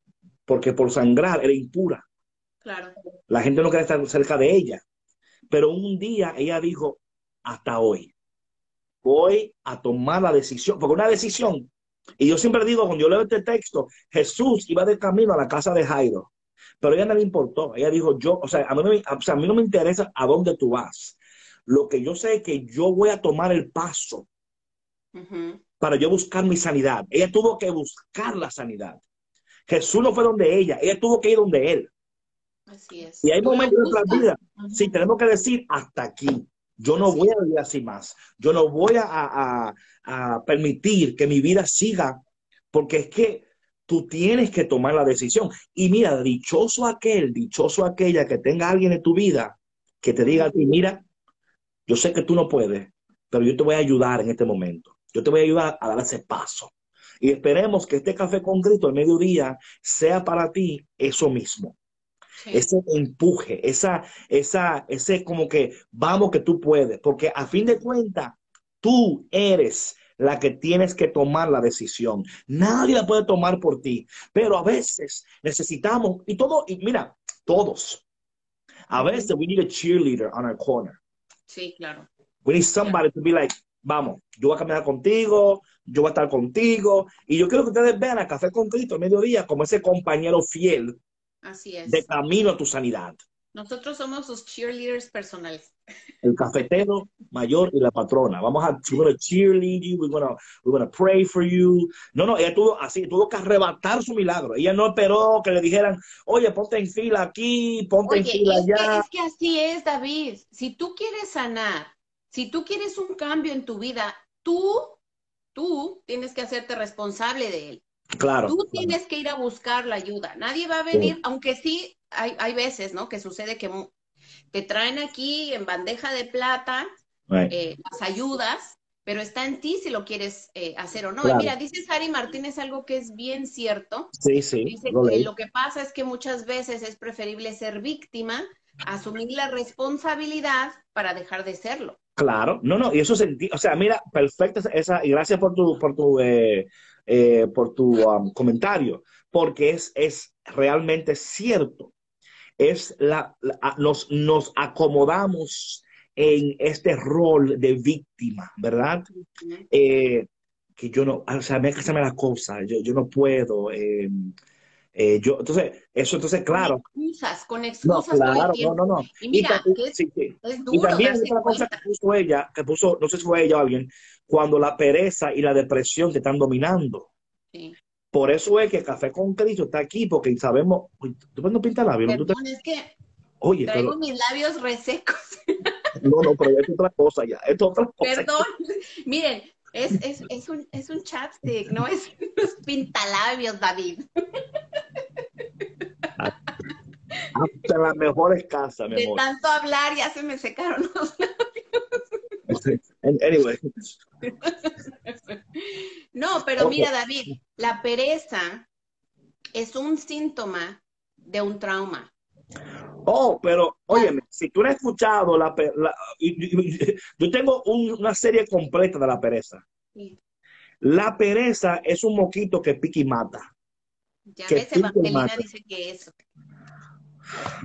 porque por sangrar era impura. Claro. La gente no quería estar cerca de ella. Pero un día ella dijo, hasta hoy, voy a tomar la decisión, porque una decisión, y yo siempre digo, cuando yo leo este texto, Jesús iba de camino a la casa de Jairo, pero ella no le importó, ella dijo, yo, o sea, a mí no me, o sea, a mí no me interesa a dónde tú vas, lo que yo sé es que yo voy a tomar el paso, uh -huh. para yo buscar mi sanidad. Ella tuvo que buscar la sanidad. Jesús no fue donde ella, ella tuvo que ir donde él. Así es. Y hay momentos en nuestra vida, sí, tenemos que decir hasta aquí. Yo no voy a vivir así más. Yo no voy a, permitir que mi vida siga, porque es que tú tienes que tomar la decisión. Y mira, dichoso aquel, dichoso aquella que tenga alguien en tu vida que te diga a ti, mira, yo sé que tú no puedes, pero yo te voy a ayudar en este momento. Yo te voy a ayudar a dar ese paso. Y esperemos que este café con grito al mediodía sea para ti eso mismo. Ese empuje, esa, esa, ese como que vamos que tú puedes, porque a fin de cuentas, tú eres la que tienes que tomar la decisión. Nadie la puede tomar por ti, pero a veces necesitamos, y todo, y mira, todos, a veces we need a cheerleader on our corner. Sí, claro. We need somebody to be like, vamos, yo voy a caminar contigo, yo voy a estar contigo, y yo quiero que ustedes vean a Café con Cristo al mediodía como ese compañero fiel Así es. de camino a tu sanidad. Nosotros somos sus cheerleaders personales. El cafetero mayor y la patrona. Vamos a, we're gonna cheerlead you, we're gonna, we're gonna pray for you. No, no, ella tuvo así, tuvo que arrebatar su milagro. Ella no esperó que le dijeran, oye, ponte en fila aquí, ponte en fila allá. es que así es, David. Si tú quieres sanar, si tú quieres un cambio en tu vida, tú, tú tienes que hacerte responsable de él. Claro. Tú tienes que ir a buscar la ayuda. Nadie va a venir, aunque sí hay, hay, veces, ¿no? Que sucede que te traen aquí en bandeja de plata eh, las ayudas, pero está en ti si lo quieres eh, hacer o no. Y mira, dice Sari Martínez algo que es bien cierto. Sí, sí. Dice que lo que pasa es que muchas veces es preferible ser víctima, asumir la responsabilidad para dejar de serlo. Claro, no, no, y eso sentí, o sea, mira, perfecta esa, y gracias por tu, por tu eh, eh, por tu um, comentario, porque es, es realmente cierto. Es la, nos, nos acomodamos en este rol de víctima, ¿verdad? Eh, que yo no, o sea, me la cosa, yo, yo no puedo. Eh, yo, entonces, eso, entonces, claro. Con excusas, con excusas. No, claro, no, no, no. Y mira, sí, es duro y también otra cosa que puso ella, que puso, no sé si fue ella o alguien, cuando la pereza y la depresión te están dominando. Por eso es que Café con Cristo está aquí, porque sabemos. ¿Tú no pintas labios? Perdón, es que Oye, traigo mis labios resecos. No, no, pero es otra cosa ya. Es otra cosa. Perdón. Miren, es, es, es, un, es un chapstick, no es unos pintalabios, David. Hasta las mejores casas, mi De tanto hablar ya se me secaron los labios. [LAUGHS] Anyway. No, pero mira, David, la pereza es un síntoma de un trauma. Oh, pero óyeme, si tú no has escuchado la, yo tengo una serie completa de la pereza. La pereza es un moquito que pica y mata. Ya ves, Evangelina dice que eso.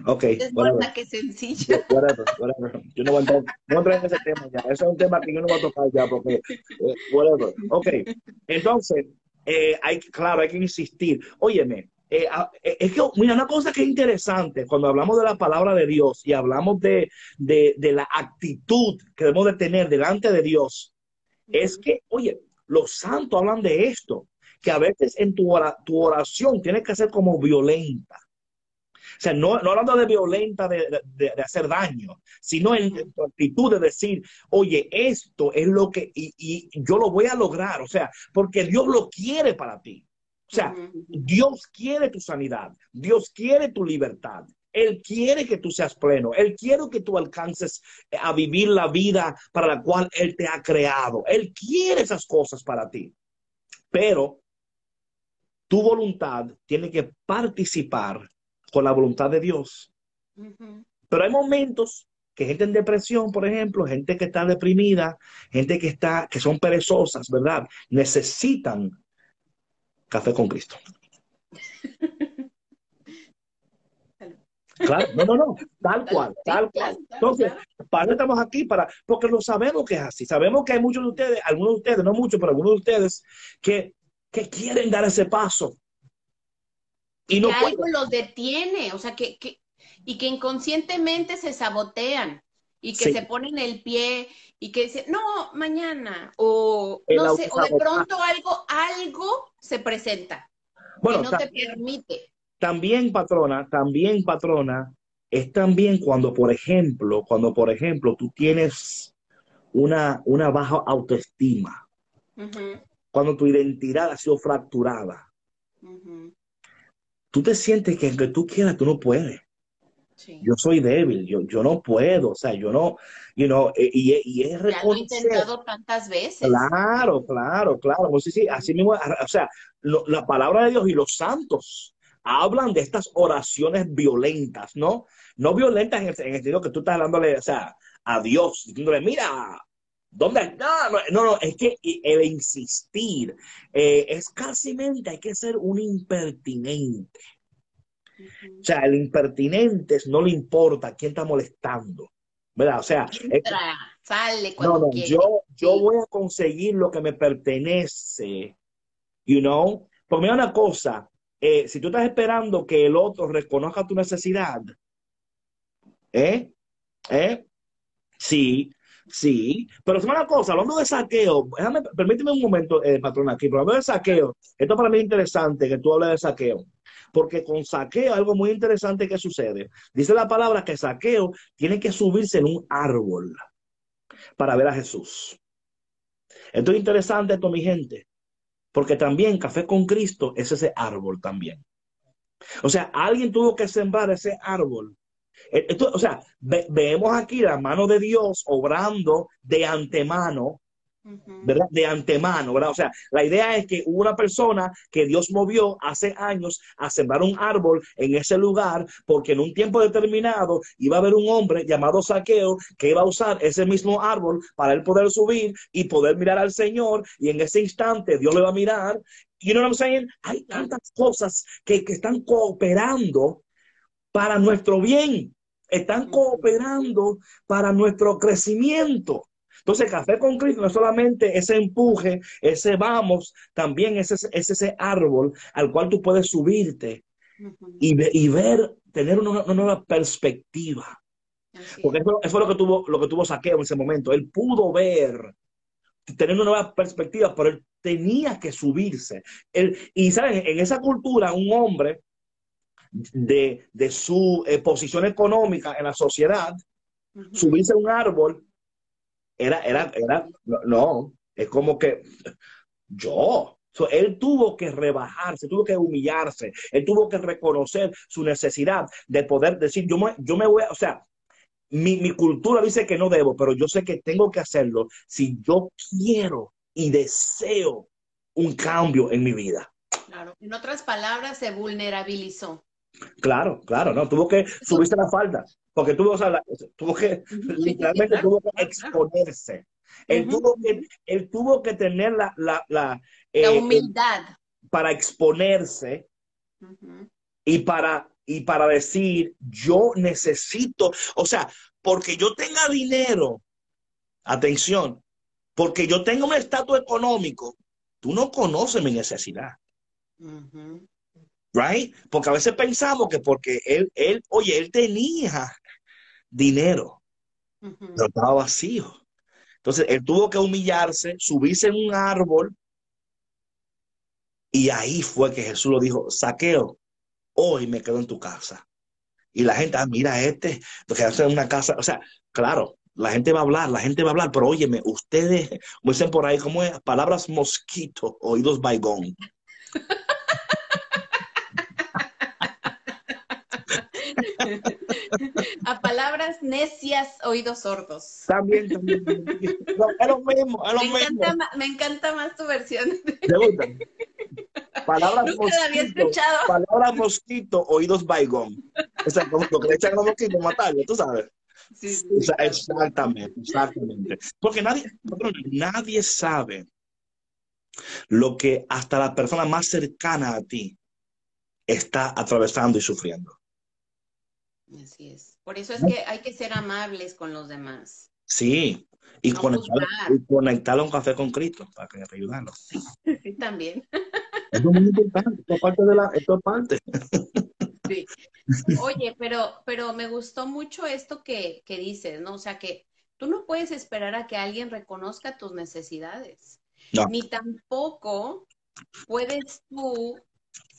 Ok. Es buena que sencilla. Yo no voy, a entrar, no en ese tema ya. Ese es un tema que yo no voy a tocar ya porque, eh, whatever. Ok. Entonces, eh, hay, claro, hay que insistir. Óyeme, eh, es que, mira, una cosa que es interesante cuando hablamos de la palabra de Dios y hablamos de, de, de la actitud que debemos de tener delante de Dios, es que, oye, los santos hablan de esto, que a veces en tu, tu oración tienes que ser como violenta. O sea, no, hablando de violenta, de, hacer daño, sino en, tu actitud de decir, oye, esto es lo que, y, yo lo voy a lograr, o sea, porque Dios lo quiere para ti. O sea, Dios quiere tu sanidad, Dios quiere tu libertad. Él quiere que tú seas pleno. Él quiere que tú alcances a vivir la vida para la cual Él te ha creado. Él quiere esas cosas para ti. Pero tu voluntad tiene que participar con la voluntad de Dios. Pero hay momentos que gente en depresión, por ejemplo, gente que está deprimida, gente que está, que son perezosas, ¿verdad? Necesitan café con Cristo. Claro, no, no, no, tal cual, tal cual. Entonces, para eso estamos aquí, para, porque lo sabemos que es así. Sabemos que hay muchos de ustedes, algunos de ustedes, no muchos, pero algunos de ustedes, que, que quieren dar ese paso, y no que algo los detiene, o sea, que, que, y que inconscientemente se sabotean. Y que se ponen el pie y que dicen, no, mañana, o no sé, o de pronto algo, algo se presenta bueno, que no te permite. También, patrona, también, patrona, es también cuando, por ejemplo, cuando, por ejemplo, tú tienes una, una baja autoestima, cuando tu identidad ha sido fracturada, tú te sientes que aunque tú quieras, tú no puedes. Yo soy débil, yo, yo no puedo, o sea, yo no, you know, eh, y, y es Ya lo he intentado tantas veces. Claro, claro, claro. Pues sí, sí, así mismo, o sea, la palabra de Dios y los santos hablan de estas oraciones violentas, ¿no? No violentas en el, sentido que tú estás hablándole, o sea, a Dios, diciéndole, mira, ¿Dónde? No, no, no, es que el insistir eh, es casi mente, hay que ser un impertinente. O sea, el impertinente no le importa quién está molestando. ¿Verdad? O sea, sale cuando no, no, yo, yo voy a conseguir lo que me pertenece. You know? Porque mira una cosa, eh, si tú estás esperando que el otro reconozca tu necesidad, ¿eh? ¿Eh? Sí, sí. Pero es una cosa, hablando de saqueo, déjame, permíteme un momento, eh, patrón, aquí, pero hablando de saqueo, esto para mí es interesante que tú hables de saqueo. Porque con saqueo, algo muy interesante que sucede. Dice la palabra que saqueo tiene que subirse en un árbol para ver a Jesús. Esto es interesante, esto, mi gente, porque también Café con Cristo es ese árbol también. O sea, alguien tuvo que sembrar ese árbol. Esto, o sea, vemos aquí la mano de Dios obrando de antemano ¿verdad? De antemano, ¿verdad? O sea, la idea es que hubo una persona que Dios movió hace años a sembrar un árbol en ese lugar porque en un tiempo determinado iba a haber un hombre llamado Saqueo que iba a usar ese mismo árbol para él poder subir y poder mirar al Señor y en ese instante Dios le va a mirar. You know what I'm saying? Hay tantas cosas que, que están cooperando para nuestro bien, están cooperando para nuestro crecimiento. Entonces, Café con Cristo no es solamente ese empuje, ese vamos, también es ese, ese árbol al cual tú puedes subirte y, ver, tener una, nueva perspectiva. Porque eso, fue lo que tuvo, lo que tuvo Saqueo en ese momento. Él pudo ver, tener una nueva perspectiva, pero él tenía que subirse. y saben, en esa cultura, un hombre de, su eh, posición económica en la sociedad, subirse a un árbol era, era, era, no, es como que yo, él tuvo que rebajarse, tuvo que humillarse, él tuvo que reconocer su necesidad de poder decir, yo me, yo me voy o sea, mi, mi, cultura dice que no debo, pero yo sé que tengo que hacerlo si yo quiero y deseo un cambio en mi vida. Claro, en otras palabras, se vulnerabilizó. Claro, claro, no, tuvo que subirse la falda, porque tuvo, tuvo que, [LAUGHS] literalmente tuvo que exponerse. Él, tuvo que, él tuvo que tener la, la, la, eh, humildad. para exponerse y, para, y para decir, yo necesito, o sea, porque yo tenga dinero, atención, porque yo tengo un estatus económico, tú no conoces mi necesidad right? Porque a veces pensamos que porque él, él, oye, él tenía dinero, pero estaba vacío. Entonces, él tuvo que humillarse, subirse en un árbol, y ahí fue que Jesús lo dijo, saqueo, hoy me quedo en tu casa. Y la gente, ah, mira este, que hace una casa, o sea, claro, la gente va a hablar, la gente va a hablar, pero óyeme, ustedes, como dicen por ahí, como es, palabras mosquito, oídos baigón. [LAUGHS] [LAUGHS] A palabras necias, oídos sordos. También, también. es lo mismo, es lo me mismo. Encanta, me encanta más tu versión. Palabras mosquito, palabras mosquito, oídos baigón. O sea, como lo que le echan los mosquitos matarlo, tú sabes. Sí, sí, exactamente, exactamente. Porque nadie, nadie sabe lo que hasta la persona más cercana a ti está atravesando y sufriendo. Así es. Por eso es que hay que ser amables con los demás. Sí, y, conectarlo a un café con Cristo para que ayudarlo. Sí, también. Es muy importante, esto es parte de la, esto es parte. Sí. [LAUGHS] Oye, pero, pero me gustó mucho esto que, que dices, ¿no? O sea, que tú no puedes esperar a que alguien reconozca tus necesidades. Ni tampoco puedes tú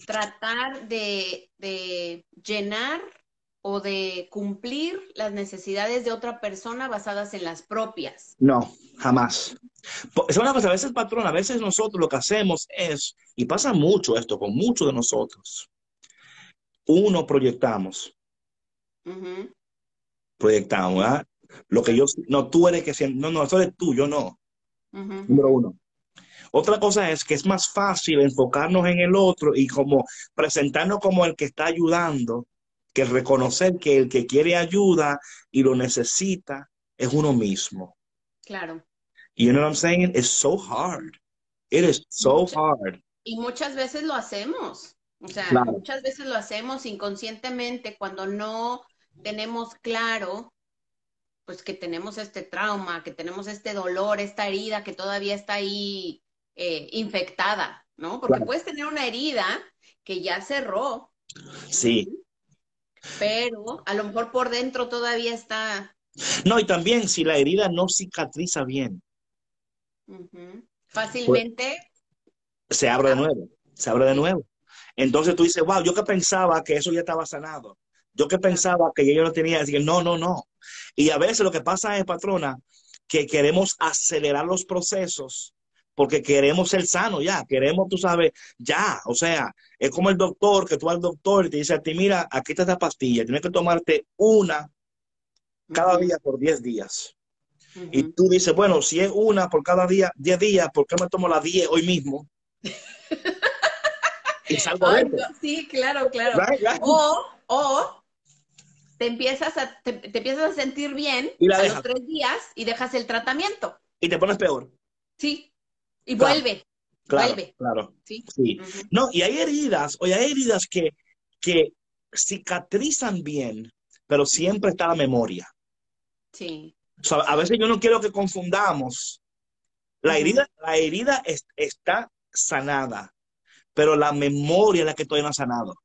tratar de, de llenar o de cumplir las necesidades de otra persona basadas en las propias. No, jamás. Es una cosa, a veces, patrón, a veces nosotros lo que hacemos es, y pasa mucho esto con muchos de nosotros, uno proyectamos. Proyectamos, ¿verdad? Lo que yo, no, tú eres que, no, no, eso eres tú, yo no. Número uno. Otra cosa es que es más fácil enfocarnos en el otro y como presentarnos como el que está ayudando que reconocer que el que quiere ayuda y lo necesita es uno mismo. Claro. You know what I'm saying? It's so hard. It is so hard. Y muchas veces lo hacemos. O sea, muchas veces lo hacemos inconscientemente cuando no tenemos claro pues que tenemos este trauma, que tenemos este dolor, esta herida que todavía está ahí eh, infectada, ¿no? Porque puedes tener una herida que ya cerró. Sí pero a lo mejor por dentro todavía está. No, y también si la herida no cicatriza bien. Fácilmente. se abre de nuevo, se abre de nuevo. Entonces tú dices, wow, yo que pensaba que eso ya estaba sanado. Yo que pensaba que yo no tenía, decir, no, no, no. Y a veces lo que pasa es, patrona, que queremos acelerar los procesos porque queremos ser sanos ya, queremos, tú sabes, ya, o sea, es como el doctor, que tú vas al doctor y te dice a ti, mira, aquí está esta pastilla, tienes que tomarte una cada día por 10 días. Y tú dices, bueno, si es una por cada día, 10 días, ¿por qué me tomo la 10 hoy mismo? y [LAUGHS] salgo de Sí, claro, claro. O, o te empiezas a, te, empiezas a sentir bien a los tres días y dejas el tratamiento. Y te pones peor. Sí, y vuelve. Claro, vuelve. Claro. Sí. No, y hay heridas, oye, hay heridas que, que cicatrizan bien, pero siempre está la memoria. Sí. a veces yo no quiero que confundamos. La herida, la herida está sanada, pero la memoria es la que todavía no ha sanado.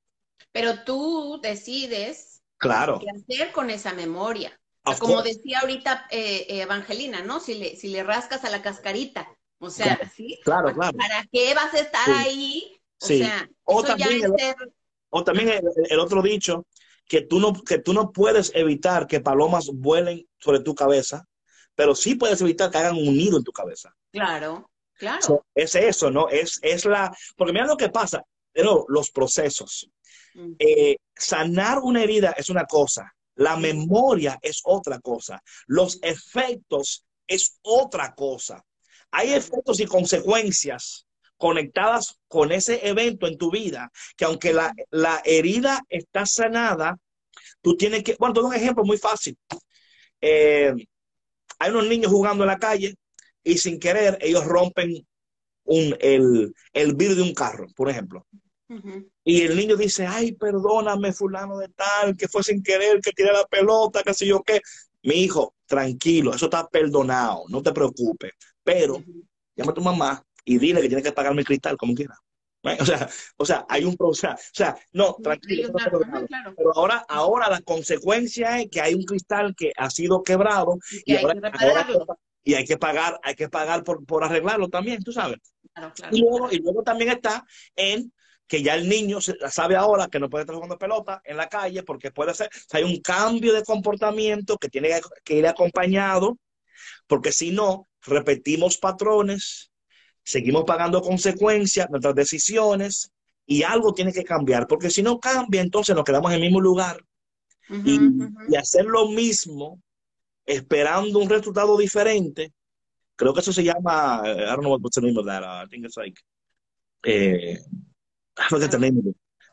Pero tú decides claro. qué hacer con esa memoria. como decía ahorita eh, Evangelina, ¿no? Si le, si le rascas a la cascarita, o sea, ¿sí? Claro, claro. ¿Para qué vas a estar ahí? O sea, o también, el, o también el, otro dicho, que tú, no, que tú no puedes evitar que palomas vuelen sobre tu cabeza, pero sí puedes evitar que hagan un nido en tu cabeza. Claro, claro. es eso, ¿no? Es, es la... Porque mira lo que pasa, pero los procesos. Mm. Eh, sanar una herida es una cosa, la memoria es otra cosa, los efectos es otra cosa. Hay efectos y consecuencias conectadas con ese evento en tu vida, que aunque la, herida está sanada, tú tienes que, bueno, te doy un ejemplo muy fácil. Eh, hay unos niños jugando en la calle y sin querer ellos rompen un, el, el vidrio de un carro, por ejemplo. Y el niño dice, ay, perdóname, fulano de tal, que fue sin querer, que tiré la pelota, que sé yo qué. Mi hijo, tranquilo, eso está perdonado, no te preocupes. Pero llama a tu mamá y dile que tiene que pagarme el cristal como quiera. O sea, o sea, hay un proceso. O sea, no, tranquilo. Pero ahora, ahora la consecuencia es que hay un cristal que ha sido quebrado y, ahora, y hay que pagar, hay que pagar por, por arreglarlo también, tú sabes. y, luego, y luego también está en que ya el niño sabe ahora que no puede estar jugando pelota en la calle porque puede ser, o sea, hay un cambio de comportamiento que tiene que ir acompañado, porque si no, repetimos patrones, seguimos pagando consecuencias, nuestras decisiones, y algo tiene que cambiar, porque si no cambia, entonces nos quedamos en el mismo lugar. y, hacer lo mismo, esperando un resultado diferente, creo que eso se llama, I don't know what's the name of that, uh, I think it's like, eh,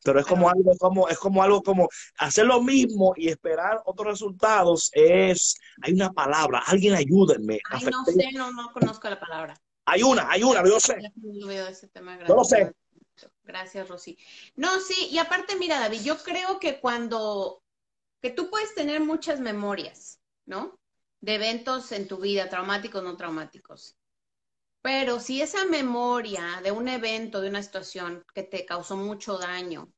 pero es como algo como es como algo como hacer lo mismo y esperar otros resultados es hay una palabra alguien ayúdenme. Ay, no sé no, no conozco la palabra. Hay una hay una yo sé. No lo sé. gracias Rosy. No sí y aparte mira David yo creo que cuando que tú puedes tener muchas memorias no de eventos en tu vida traumáticos no traumáticos. Pero si esa memoria de un evento, de una situación que te causó mucho daño,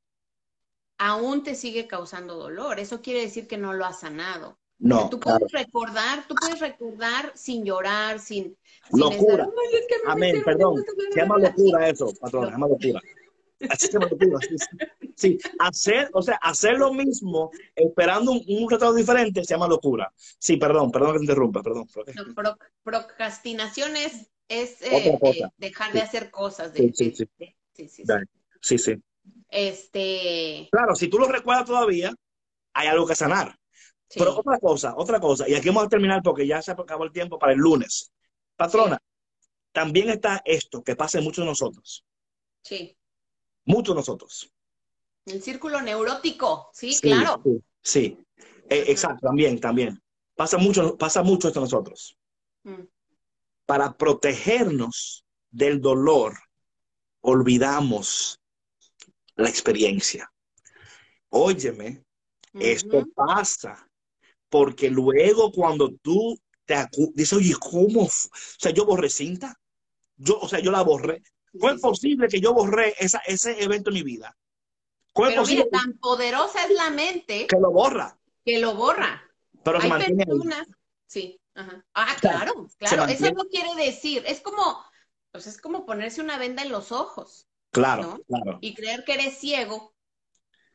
aún te sigue causando dolor. Eso quiere decir que no lo has sanado. No. Tú puedes recordar, tú puedes recordar sin llorar, sin. locura. Amén, perdón. Se llama locura eso, patrón, se llama locura. Así se llama locura. Sí, hacer, o sea, hacer lo mismo esperando un, un resultado diferente se llama locura. Sí, perdón, perdón que te interrumpa, perdón. procrastinación es, es eh, eh, dejar de hacer cosas. De, sí, sí, sí. sí, sí. Este. Claro, si tú lo recuerdas todavía, hay algo que sanar. Pero otra cosa, otra cosa, y aquí vamos a terminar porque ya se acabó el tiempo para el lunes. Patrona, también está esto que pasa en muchos de nosotros. Sí. Muchos de nosotros. El círculo neurótico, sí, claro. Sí, eh, exacto, también, también. Pasa mucho, pasa mucho esto nosotros. Mm. Para protegernos del dolor, olvidamos la experiencia. Óyeme, esto pasa porque luego cuando tú te dices, oye, ¿cómo? O sea, yo borré cinta. Yo, o sea, yo la borré. ¿Cómo es posible que yo borré esa, ese evento en mi vida? ¿Cómo Pero mira, tan poderosa es la mente. Que lo borra. Que lo borra. Pero se mantiene Sí, ajá. Ah, claro, claro. Eso no quiere decir. Es como, pues es como ponerse una venda en los ojos. Claro, claro. Y creer que eres ciego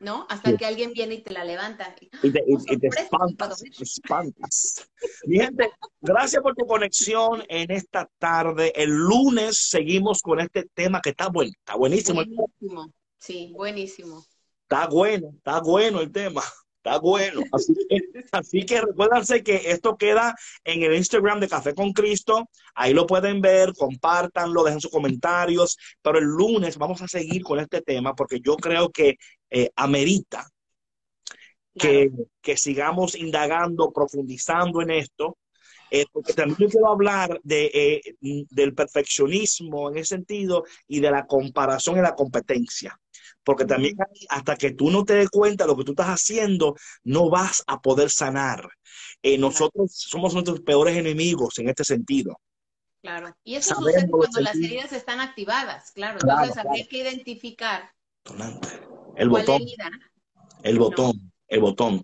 ¿no? Hasta que alguien viene y te la levanta. Y te, espantas, espantas. Mi gente, gracias por tu conexión en esta tarde. El lunes seguimos con este tema que está bueno, está buenísimo. Buenísimo, sí, buenísimo. Está bueno, está bueno el tema. Está bueno. Así que, así que recuérdense que esto queda en el Instagram de Café con Cristo. Ahí lo pueden ver, compártanlo, dejen sus comentarios. Pero el lunes vamos a seguir con este tema porque yo creo que eh, amerita que, que, sigamos indagando, profundizando en esto. Eh, porque también quiero hablar de, eh, del perfeccionismo en ese sentido y de la comparación y la competencia porque también hasta que tú no te des cuenta de lo que tú estás haciendo, no vas a poder sanar. Eh, nosotros somos nuestros peores enemigos en este sentido. Claro, y eso sucede cuando las heridas están activadas, claro. Entonces habría que identificar el botón, el botón, el botón.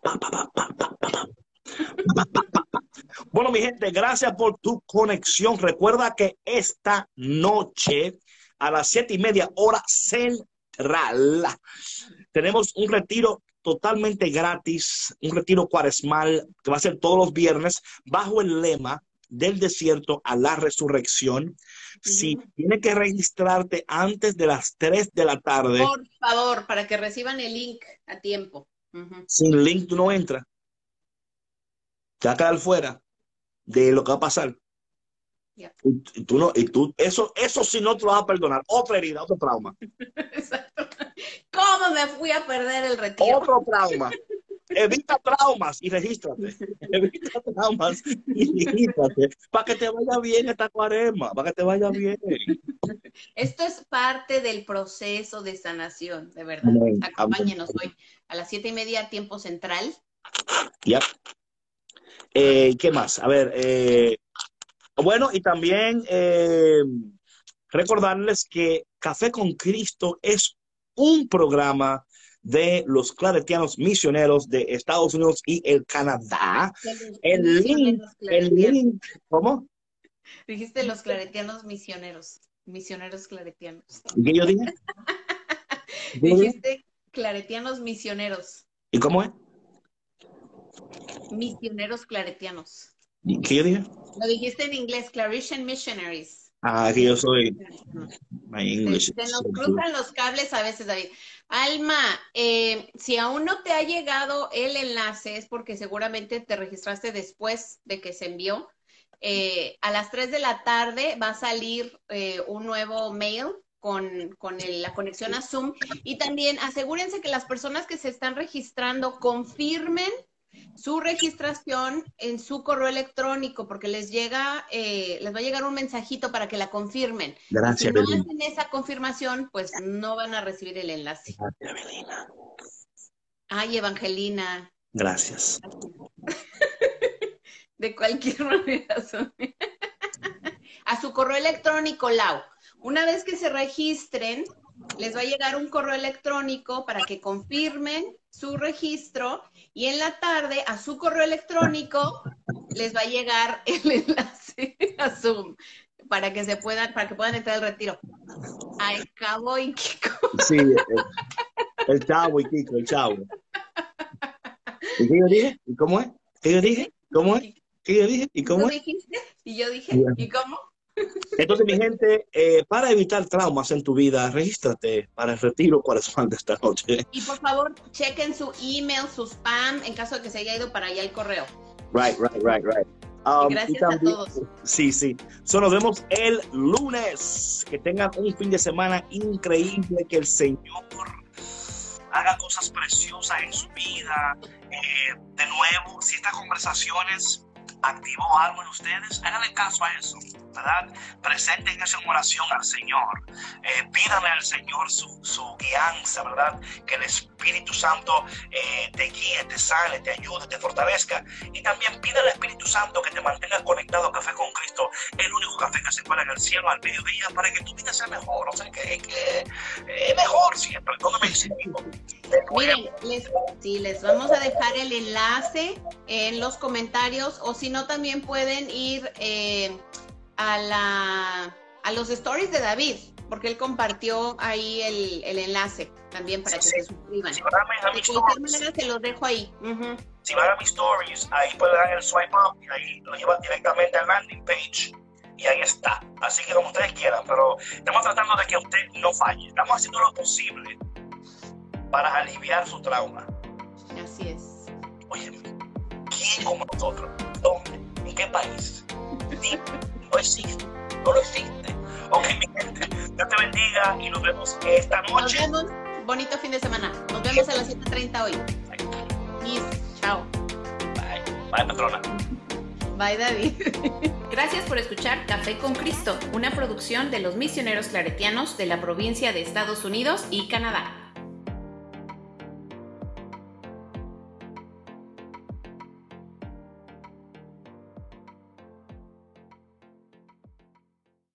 bueno, mi gente, gracias por tu conexión. Recuerda que esta noche a las siete y media hora tenemos un retiro totalmente gratis, un retiro cuaresmal que va a ser todos los viernes bajo el lema del desierto a la resurrección. Si tiene que registrarte antes de las 3 de la tarde. Por favor, para que reciban el link a tiempo. Sin link tú no entras. Te va a quedar fuera de lo que va a pasar. Y, tú no, y tú, eso, eso sí no te lo vas a perdonar. Otra herida, otro trauma. [LAUGHS] Exacto. ¿Cómo me fui a perder el retiro? Otro trauma. Evita traumas y regístrate. [LAUGHS] Evita traumas y regístrate. Para que te vaya bien esta cuarema, para que te vaya bien. Esto es parte del proceso de sanación, de verdad. Acompáñenos hoy a las siete y media, tiempo central. Ya. Eh, ¿Qué más? A ver, eh, bueno, y también eh, recordarles que Café con Cristo es un programa de los claretianos misioneros de Estados Unidos y el Canadá. El link, el link, ¿cómo? Dijiste los claretianos misioneros, misioneros claretianos. ¿Qué yo dije? [LAUGHS] Dijiste claretianos misioneros. ¿Y cómo es? Misioneros claretianos. ¿Qué yo dije? Lo dijiste en inglés, Claretian Missionaries. Ah, que yo soy. My English. Se, nos cruzan los cables a veces, David. Alma, eh, si aún no te ha llegado el enlace, es porque seguramente te registraste después de que se envió. Eh, a las 3 de la tarde va a salir eh, un nuevo mail con, con la conexión a Zoom. Y también asegúrense que las personas que se están registrando confirmen su registración en su correo electrónico porque les llega, eh, les va a llegar un mensajito para que la confirmen. Gracias, si no hacen esa confirmación, pues no van a recibir el enlace. Gracias, Evelina. Ay, Evangelina. Gracias. [LAUGHS] De cualquier manera. [LAUGHS] a su correo electrónico, Lau. Una vez que se registren, les va a llegar un correo electrónico para que confirmen su registro y en la tarde a su correo electrónico les va a llegar [LAUGHS] el enlace a Zoom para que se puedan, para que puedan entrar al retiro. Al cabo y Kiko. Sí, el, chavo y Kiko, el chavo. ¿Y qué yo dije? ¿Y cómo es? ¿Qué yo dije? ¿Cómo es? ¿Qué yo dije? ¿Y cómo es? Y yo dije, ¿y cómo? Entonces, mi gente, eh, para evitar traumas en tu vida, regístrate para el retiro corazón de esta noche. Y por favor, chequen su email, su spam, en caso de que se haya ido para allá el correo. Right, right, right, right. Um, gracias a todos. Sí, sí. So, nos vemos el lunes. Que tengan un fin de semana increíble. Que el Señor haga cosas preciosas en su vida. Eh, de nuevo, si estas conversaciones activó algo en ustedes, háganle caso a eso, ¿verdad? Presenten esa oración al Señor, eh, pídanle al Señor su, su, guianza, ¿verdad? Que el Espíritu Santo eh, te guíe, te sane, te ayude, te fortalezca. Y también pídale al Espíritu Santo que te mantenga conectado a Café con Cristo, el único café que se cuela en el cielo al mediodía para que tu vida sea mejor, o sea, que, es mejor siempre. ¿Dónde me Miren, les, les vamos a dejar el enlace en los comentarios o si no también pueden ir eh, a, la, a los stories de David, porque él compartió ahí el, el enlace también para que se suscriban. Si van a, mis stories, se los dejo ahí. Si van a mis stories, ahí pueden dar el swipe up y ahí lo llevan directamente al landing page y ahí está. Así que como ustedes quieran, pero estamos tratando de que usted no falle. Estamos haciendo lo posible para aliviar su trauma. Así es. Oye, ¿quién como nosotros? ¿Dónde? ¿En qué país? no existe, no lo existe. Ok, mi gente, Dios te bendiga y nos vemos esta noche. Nos vemos, bonito fin de semana. Nos vemos a las 7.30 hoy. Peace, chao. Bye, bye patrona. Bye David. [LAUGHS] Gracias por escuchar Café con Cristo, una producción de los misioneros claretianos de la provincia de Estados Unidos y Canadá.